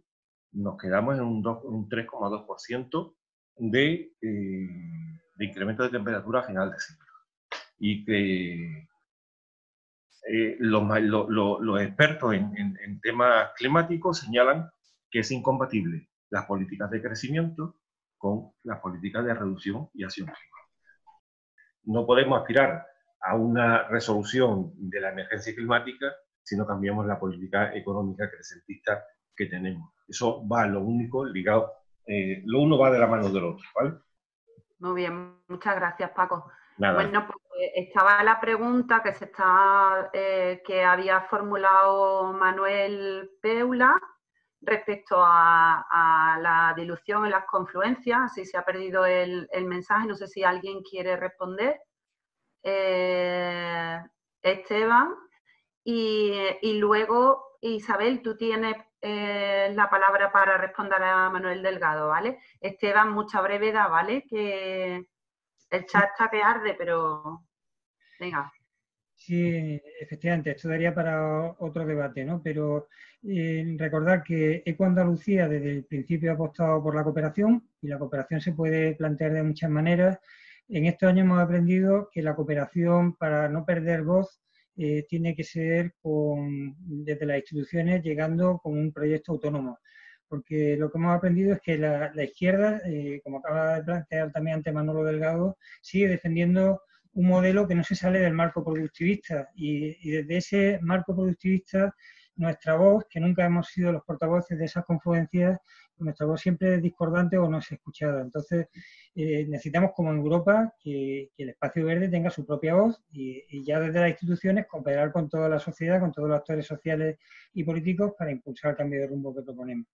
nos quedamos en un, un 3,2% de, eh, de incremento de temperatura a final de siglo. Y que eh, los, expertos en, temas climáticos señalan que es incompatible las políticas de crecimiento con las políticas de reducción y acción climática. No podemos aspirar a una resolución de la emergencia climática si no cambiamos la política económica crecentista que tenemos. Eso va lo único ligado, eh, lo uno va de la mano del otro, ¿vale? Muy bien, muchas gracias Paco. Bueno, pues eh, estaba la pregunta que se está, eh, que había formulado Manuel Peula respecto a, la dilución en las confluencias, si se ha perdido el, mensaje, no sé si alguien quiere responder. Eh, Esteban, y, luego, Isabel, tú tienes la palabra para responder a Manuel Delgado, ¿vale? Esteban, mucha brevedad, ¿vale? Que el chat está que arde, pero venga. Sí, efectivamente, esto daría para otro debate, ¿no? Pero eh, recordar que Eco Andalucía desde el principio ha apostado por la cooperación y la cooperación se puede plantear de muchas maneras. En estos años hemos aprendido que la cooperación, para no perder voz, eh, tiene que ser con, desde las instituciones llegando con un proyecto autónomo porque lo que hemos aprendido es que la, izquierda, eh, como acaba de plantear también ante Manolo Delgado, sigue defendiendo un modelo que no se sale del marco productivista y, desde ese marco productivista nuestra voz, que nunca hemos sido los portavoces de esas confluencias, nuestra voz siempre es discordante o no se ha escuchado. Entonces, eh, necesitamos como en Europa que, el espacio verde tenga su propia voz y, ya desde las instituciones cooperar con toda la sociedad, con todos los actores sociales y políticos para impulsar el cambio de rumbo que proponemos.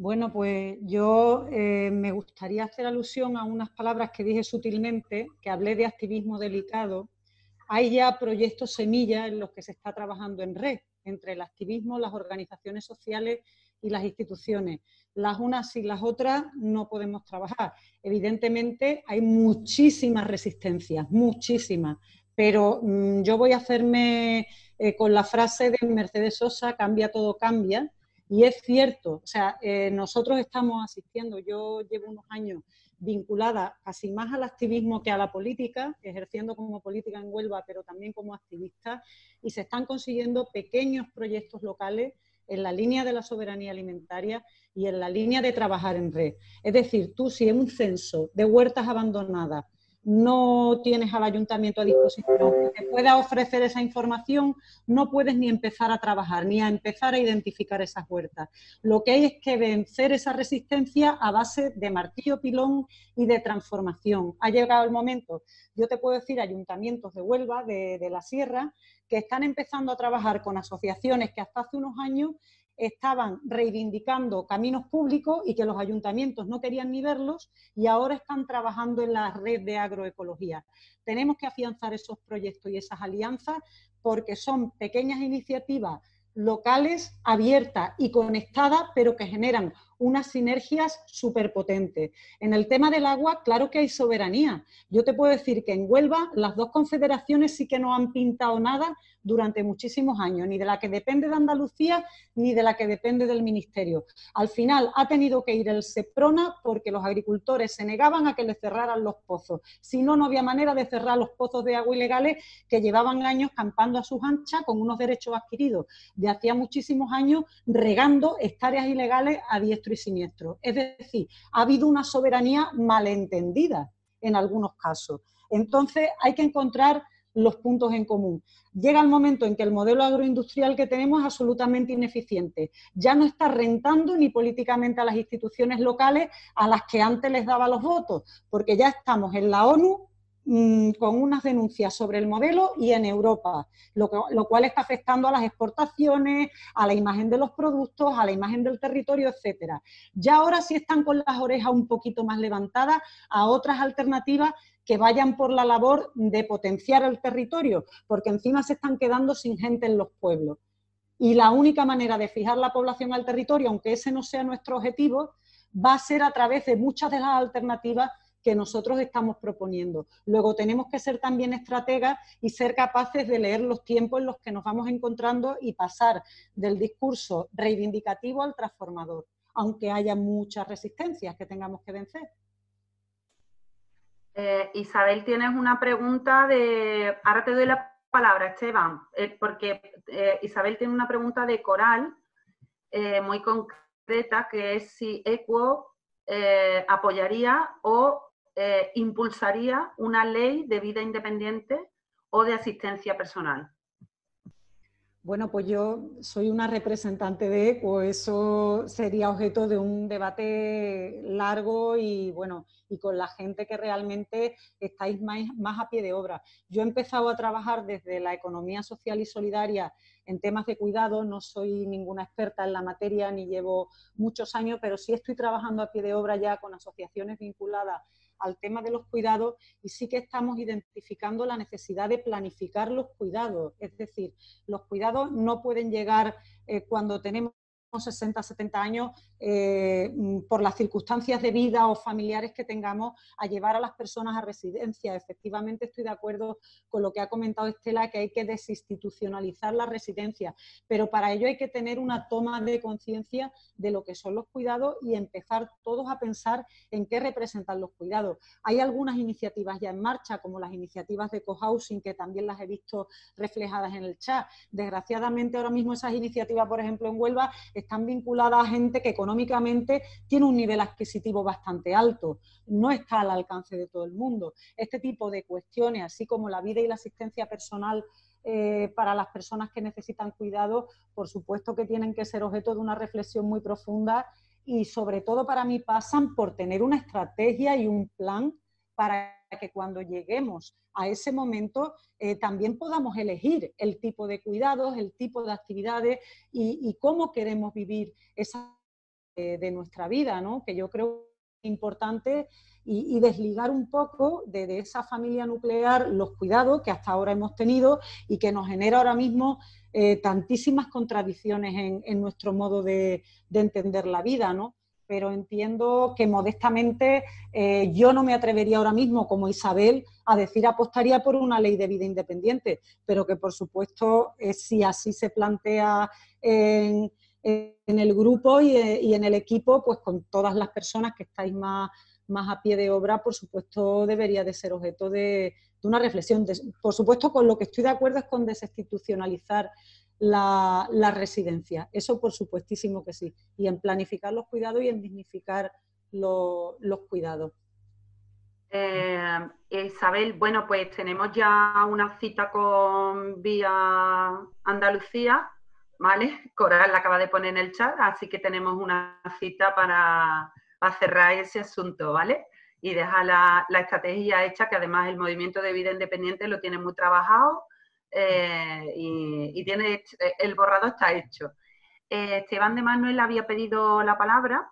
Bueno, pues yo eh, me gustaría hacer alusión a unas palabras que dije sutilmente, que hablé de activismo delicado. Hay ya proyectos semilla en los que se está trabajando en red, entre el activismo, las organizaciones sociales y las instituciones. Las unas y las otras no podemos trabajar. Evidentemente hay muchísimas resistencias, muchísimas, pero mm, yo voy a hacerme eh, con la frase de Mercedes Sosa, cambia todo cambia, y es cierto, o sea, eh, nosotros estamos asistiendo, yo llevo unos años vinculada casi más al activismo que a la política, ejerciendo como política en Huelva, pero también como activista, y se están consiguiendo pequeños proyectos locales en la línea de la soberanía alimentaria y en la línea de trabajar en red. Es decir, tú si en un censo de huertas abandonadas no tienes al ayuntamiento a disposición que te pueda ofrecer esa información, no puedes ni empezar a trabajar, ni a empezar a identificar esas huertas. Lo que hay es que vencer esa resistencia a base de martillo pilón y de transformación. Ha llegado el momento, yo te puedo decir, ayuntamientos de Huelva, de, de la Sierra, que están empezando a trabajar con asociaciones que hasta hace unos años estaban reivindicando caminos públicos y que los ayuntamientos no querían ni verlos y ahora están trabajando en la red de agroecología. Tenemos que afianzar esos proyectos y esas alianzas porque son pequeñas iniciativas locales, abiertas y conectadas, pero que generan unas sinergias súper potentes. En el tema del agua, claro que hay soberanía. Yo te puedo decir que en Huelva las dos confederaciones sí que no han pintado nada durante muchísimos años, ni de la que depende de Andalucía ni de la que depende del Ministerio. Al final ha tenido que ir el SEPRONA porque los agricultores se negaban a que le cerraran los pozos. Si no, no había manera de cerrar los pozos de agua ilegales que llevaban años campando a sus anchas con unos derechos adquiridos de hacía muchísimos años regando hectáreas ilegales a diestro y siniestro. Es decir, ha habido una soberanía malentendida en algunos casos. Entonces hay que encontrar los puntos en común. Llega el momento en que el modelo agroindustrial que tenemos es absolutamente ineficiente. Ya no está rentando ni políticamente a las instituciones locales a las que antes les daba los votos, porque ya estamos en la ONU mm, con unas denuncias sobre el modelo y en Europa, lo, lo, cual está afectando a las exportaciones, a la imagen de los productos, a la imagen del territorio, etcétera. Ya ahora sí están con las orejas un poquito más levantadas a otras alternativas que vayan por la labor de potenciar el territorio, porque encima se están quedando sin gente en los pueblos. Y la única manera de fijar la población al territorio, aunque ese no sea nuestro objetivo, va a ser a través de muchas de las alternativas que nosotros estamos proponiendo. Luego tenemos que ser también estrategas y ser capaces de leer los tiempos en los que nos vamos encontrando y pasar del discurso reivindicativo al transformador, aunque haya muchas resistencias que tengamos que vencer. Eh, Isabel, tienes una pregunta de... Ahora te doy la palabra, Esteban, eh, porque eh, Isabel tiene una pregunta de Coral muy concreta, que es si ECUO apoyaría o impulsaría una ley de vida independiente o de asistencia personal. Bueno, pues yo soy una representante de ECO, eso sería objeto de un debate largo y bueno, y con la gente que realmente estáis más, más, a pie de obra. Yo he empezado a trabajar desde la economía social y solidaria en temas de cuidado, no soy ninguna experta en la materia ni llevo muchos años, pero sí estoy trabajando a pie de obra ya con asociaciones vinculadas al tema de los cuidados y sí que estamos identificando la necesidad de planificar los cuidados. Es decir, los cuidados no pueden llegar eh, cuando tenemos 60, 70 años, eh, mm, por las circunstancias de vida o familiares que tengamos, a llevar a las personas a residencia. Efectivamente, estoy de acuerdo con lo que ha comentado Estela, que hay que desinstitucionalizar la residencia, pero para ello hay que tener una toma de conciencia de lo que son los cuidados y empezar todos a pensar en qué representan los cuidados. Hay algunas iniciativas ya en marcha, como las iniciativas de cohousing, que también las he visto reflejadas en el chat. Desgraciadamente, ahora mismo esas iniciativas, por ejemplo, en Huelva, están vinculadas a gente que económicamente tiene un nivel adquisitivo bastante alto, no está al alcance de todo el mundo. Este tipo de cuestiones, así como la vida y la asistencia personal eh, para las personas que necesitan cuidado, por supuesto que tienen que ser objeto de una reflexión muy profunda y sobre todo para mí pasan por tener una estrategia y un plan para que cuando lleguemos a ese momento eh, también podamos elegir el tipo de cuidados, el tipo de actividades y, cómo queremos vivir esa de, nuestra vida, ¿no? que yo creo importante y, desligar un poco de, esa familia nuclear los cuidados que hasta ahora hemos tenido y que nos genera ahora mismo eh, tantísimas contradicciones en, nuestro modo de, de, entender la vida, ¿no? pero entiendo que modestamente eh, yo no me atrevería ahora mismo, como Isabel, a decir apostaría por una ley de vida independiente, pero que por supuesto, eh, si así se plantea en, el grupo eh, y, en el equipo, pues con todas las personas que estáis más, más a pie de obra, por supuesto, debería de ser objeto de, una reflexión. por supuesto, con lo que estoy de acuerdo es con desinstitucionalizar la, residencia. Eso por supuestísimo que sí. Y en planificar los cuidados y en dignificar los cuidados. Eh, Isabel, bueno, pues tenemos ya una cita con Vía Andalucía, ¿vale? Coral la acaba de poner en el chat, así que tenemos una cita para, cerrar ese asunto, ¿vale? Y dejar la, la, estrategia hecha, que además el movimiento de vida independiente lo tiene muy trabajado eh, y, tiene eh, el borrado está hecho. Eh, Esteban de Manuel había pedido la palabra.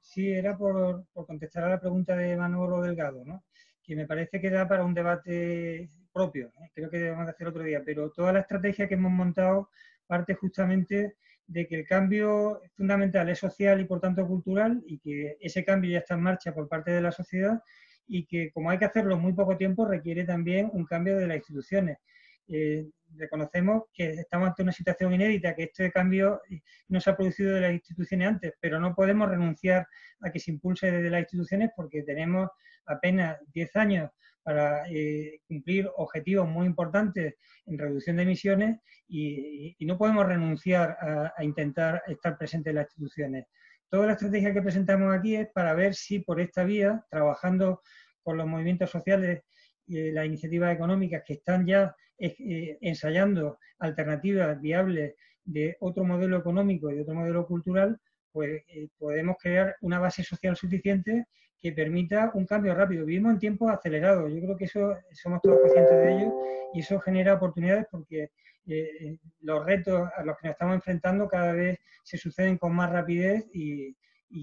Sí, era por, contestar a la pregunta de Manolo Delgado, ¿no? que me parece que da para un debate propio, creo que debemos hacer otro día, pero toda la estrategia que hemos montado parte justamente de que el cambio fundamental es social y por tanto cultural y que ese cambio ya está en marcha por parte de la sociedad y que como hay que hacerlo en muy poco tiempo requiere también un cambio de las instituciones. Eh, reconocemos que estamos ante una situación inédita, que este cambio no se ha producido de las instituciones antes, pero no podemos renunciar a que se impulse desde las instituciones porque tenemos apenas 10 años para eh, cumplir objetivos muy importantes en reducción de emisiones y, no podemos renunciar a, a, intentar estar presentes en las instituciones. Toda la estrategia que presentamos aquí es para ver si por esta vía, trabajando con los movimientos sociales las iniciativas económicas que están ya ensayando alternativas viables de otro modelo económico y de otro modelo cultural, pues podemos crear una base social suficiente que permita un cambio rápido. Vivimos en tiempos acelerados, yo creo que eso somos todos conscientes de ello y eso genera oportunidades porque eh, los retos a los que nos estamos enfrentando cada vez se suceden con más rapidez y,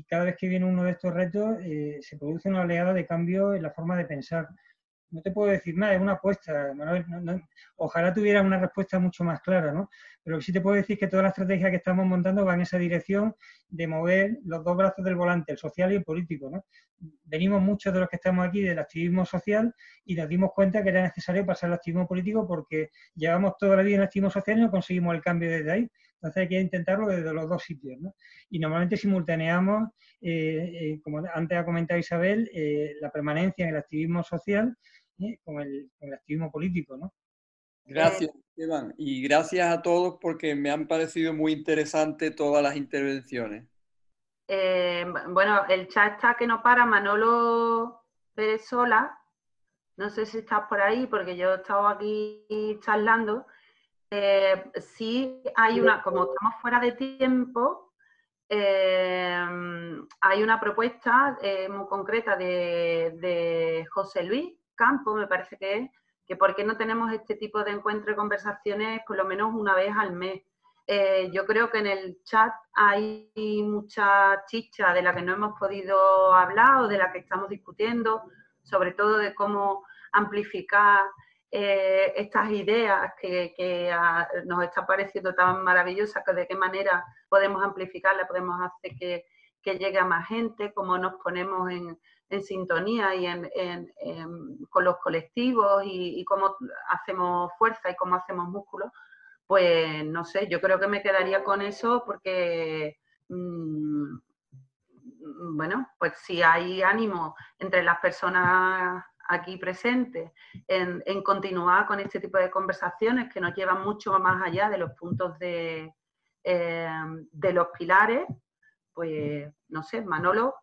cada vez que viene uno de estos retos eh, se produce una oleada de cambio en la forma de pensar no te puedo decir más, es una apuesta, ojalá tuviera una respuesta mucho más clara, ¿no? Pero sí te puedo decir que toda la estrategia que estamos montando va en esa dirección de mover los dos brazos del volante, el social y el político, ¿no? Venimos muchos de los que estamos aquí del activismo social y nos dimos cuenta que era necesario pasar al activismo político porque llevamos toda la vida en el activismo social y no conseguimos el cambio desde ahí. Entonces hay que intentarlo desde los dos sitios, ¿no? Y normalmente simultaneamos, eh, eh, como antes ha comentado Isabel, eh, la permanencia en el activismo social con, el, activismo político, ¿no? Gracias, Esteban. Y gracias a todos porque me han parecido muy interesantes todas las intervenciones. Eh, bueno, el chat está que no para, Manolo Pérez Sola. No sé si estás por ahí porque yo he estado aquí charlando. Eh, sí hay una, como estamos fuera de tiempo, eh, hay una propuesta muy concreta de José Luis campo, me parece que es, que por qué no tenemos este tipo de encuentros y conversaciones por lo menos una vez al mes. Eh, yo creo que en el chat hay mucha chicha de la que no hemos podido hablar o de la que estamos discutiendo, sobre todo de cómo amplificar eh, estas ideas que, nos están pareciendo tan maravillosas, que de qué manera podemos amplificarlas, podemos hacer que, que llegue a más gente, cómo nos ponemos en, en sintonía y en, con los colectivos y, cómo hacemos fuerza y cómo hacemos músculo, pues no sé, yo creo que me quedaría con eso porque, mm, bueno, pues si hay ánimo entre las personas aquí presentes en, continuar con este tipo de conversaciones que nos llevan mucho más allá de los puntos de, eh, de los pilares, pues no sé, Manolo,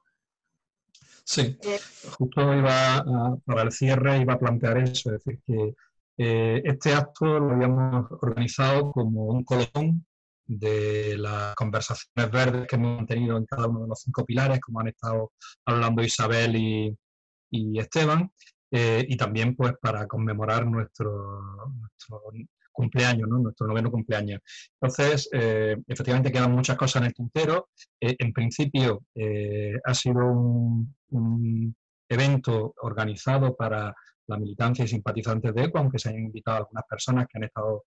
Sí, eh, justo iba para el cierre iba a plantear eso, es decir, que eh, este acto lo habíamos organizado como un colón de las conversaciones verdes que hemos mantenido en cada uno de los cinco pilares, como han estado hablando Isabel y, Esteban, eh, y también pues para conmemorar nuestro, nuestro cumpleaños, ¿no? nuestro noveno cumpleaños. Entonces, eh, efectivamente quedan muchas cosas en el tintero. Eh, en principio, eh, ha sido un, evento organizado para la militancia y simpatizantes de ECO, aunque se hayan invitado algunas personas que han estado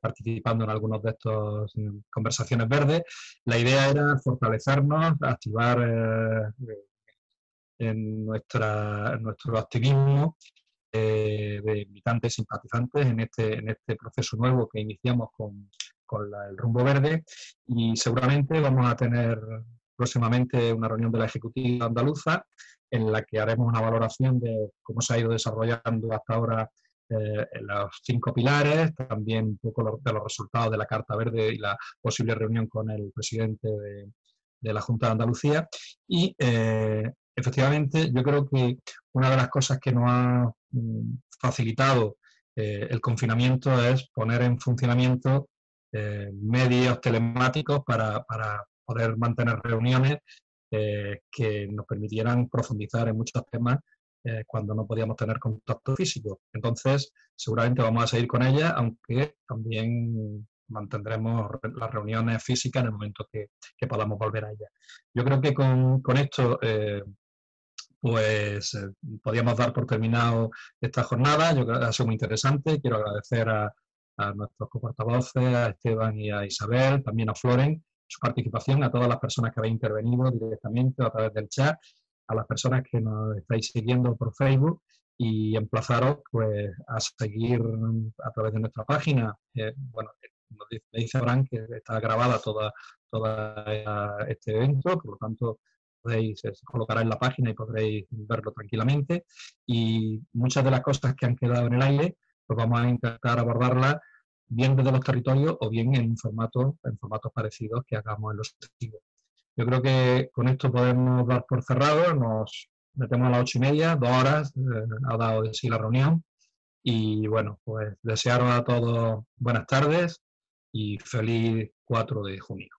participando en algunos de estas conversaciones verdes. La idea era fortalecernos, activar nuestro activismo de militantes simpatizantes en este, en este proceso nuevo que iniciamos con, con el rumbo verde y seguramente vamos a tener próximamente una reunión de la Ejecutiva Andaluza en la que haremos una valoración de cómo se ha ido desarrollando hasta ahora eh, los cinco pilares, también un poco de los resultados de la Carta Verde y la posible reunión con el presidente de, de la Junta de Andalucía. Y eh, efectivamente, yo creo que una de las cosas que nos ha mm, facilitado eh, el confinamiento es poner en funcionamiento eh, medios telemáticos para, poder mantener reuniones eh, que nos permitieran profundizar en muchos temas cuando no podíamos tener contacto físico. Entonces, seguramente vamos a seguir con ella, aunque también mantendremos las reuniones físicas en el momento que, podamos volver a ella. Yo creo que con, con esto pues eh, podíamos dar por terminado esta jornada. Yo creo que ha sido muy interesante. Quiero agradecer a, nuestros coportavoces, a Esteban y a Isabel, también a Floren, su participación, a todas las personas que habéis intervenido directamente a través del chat, a las personas que nos estáis siguiendo por Facebook y emplazaros pues, a seguir a través de nuestra página. Eh, bueno, nos dice, Abraham que está grabada toda, toda este evento, por lo tanto podéis, se colocará en la página y podréis verlo tranquilamente. Y muchas de las cosas que han quedado en el aire, pues vamos a intentar abordarlas bien desde los territorios o bien en formato, en formatos parecidos que hagamos en los testigos. Yo creo que con esto podemos dar por cerrado, nos metemos a las ocho y media, dos horas, eh, ha dado de sí la reunión. Y bueno, pues desearos a todos buenas tardes y feliz 4 de junio.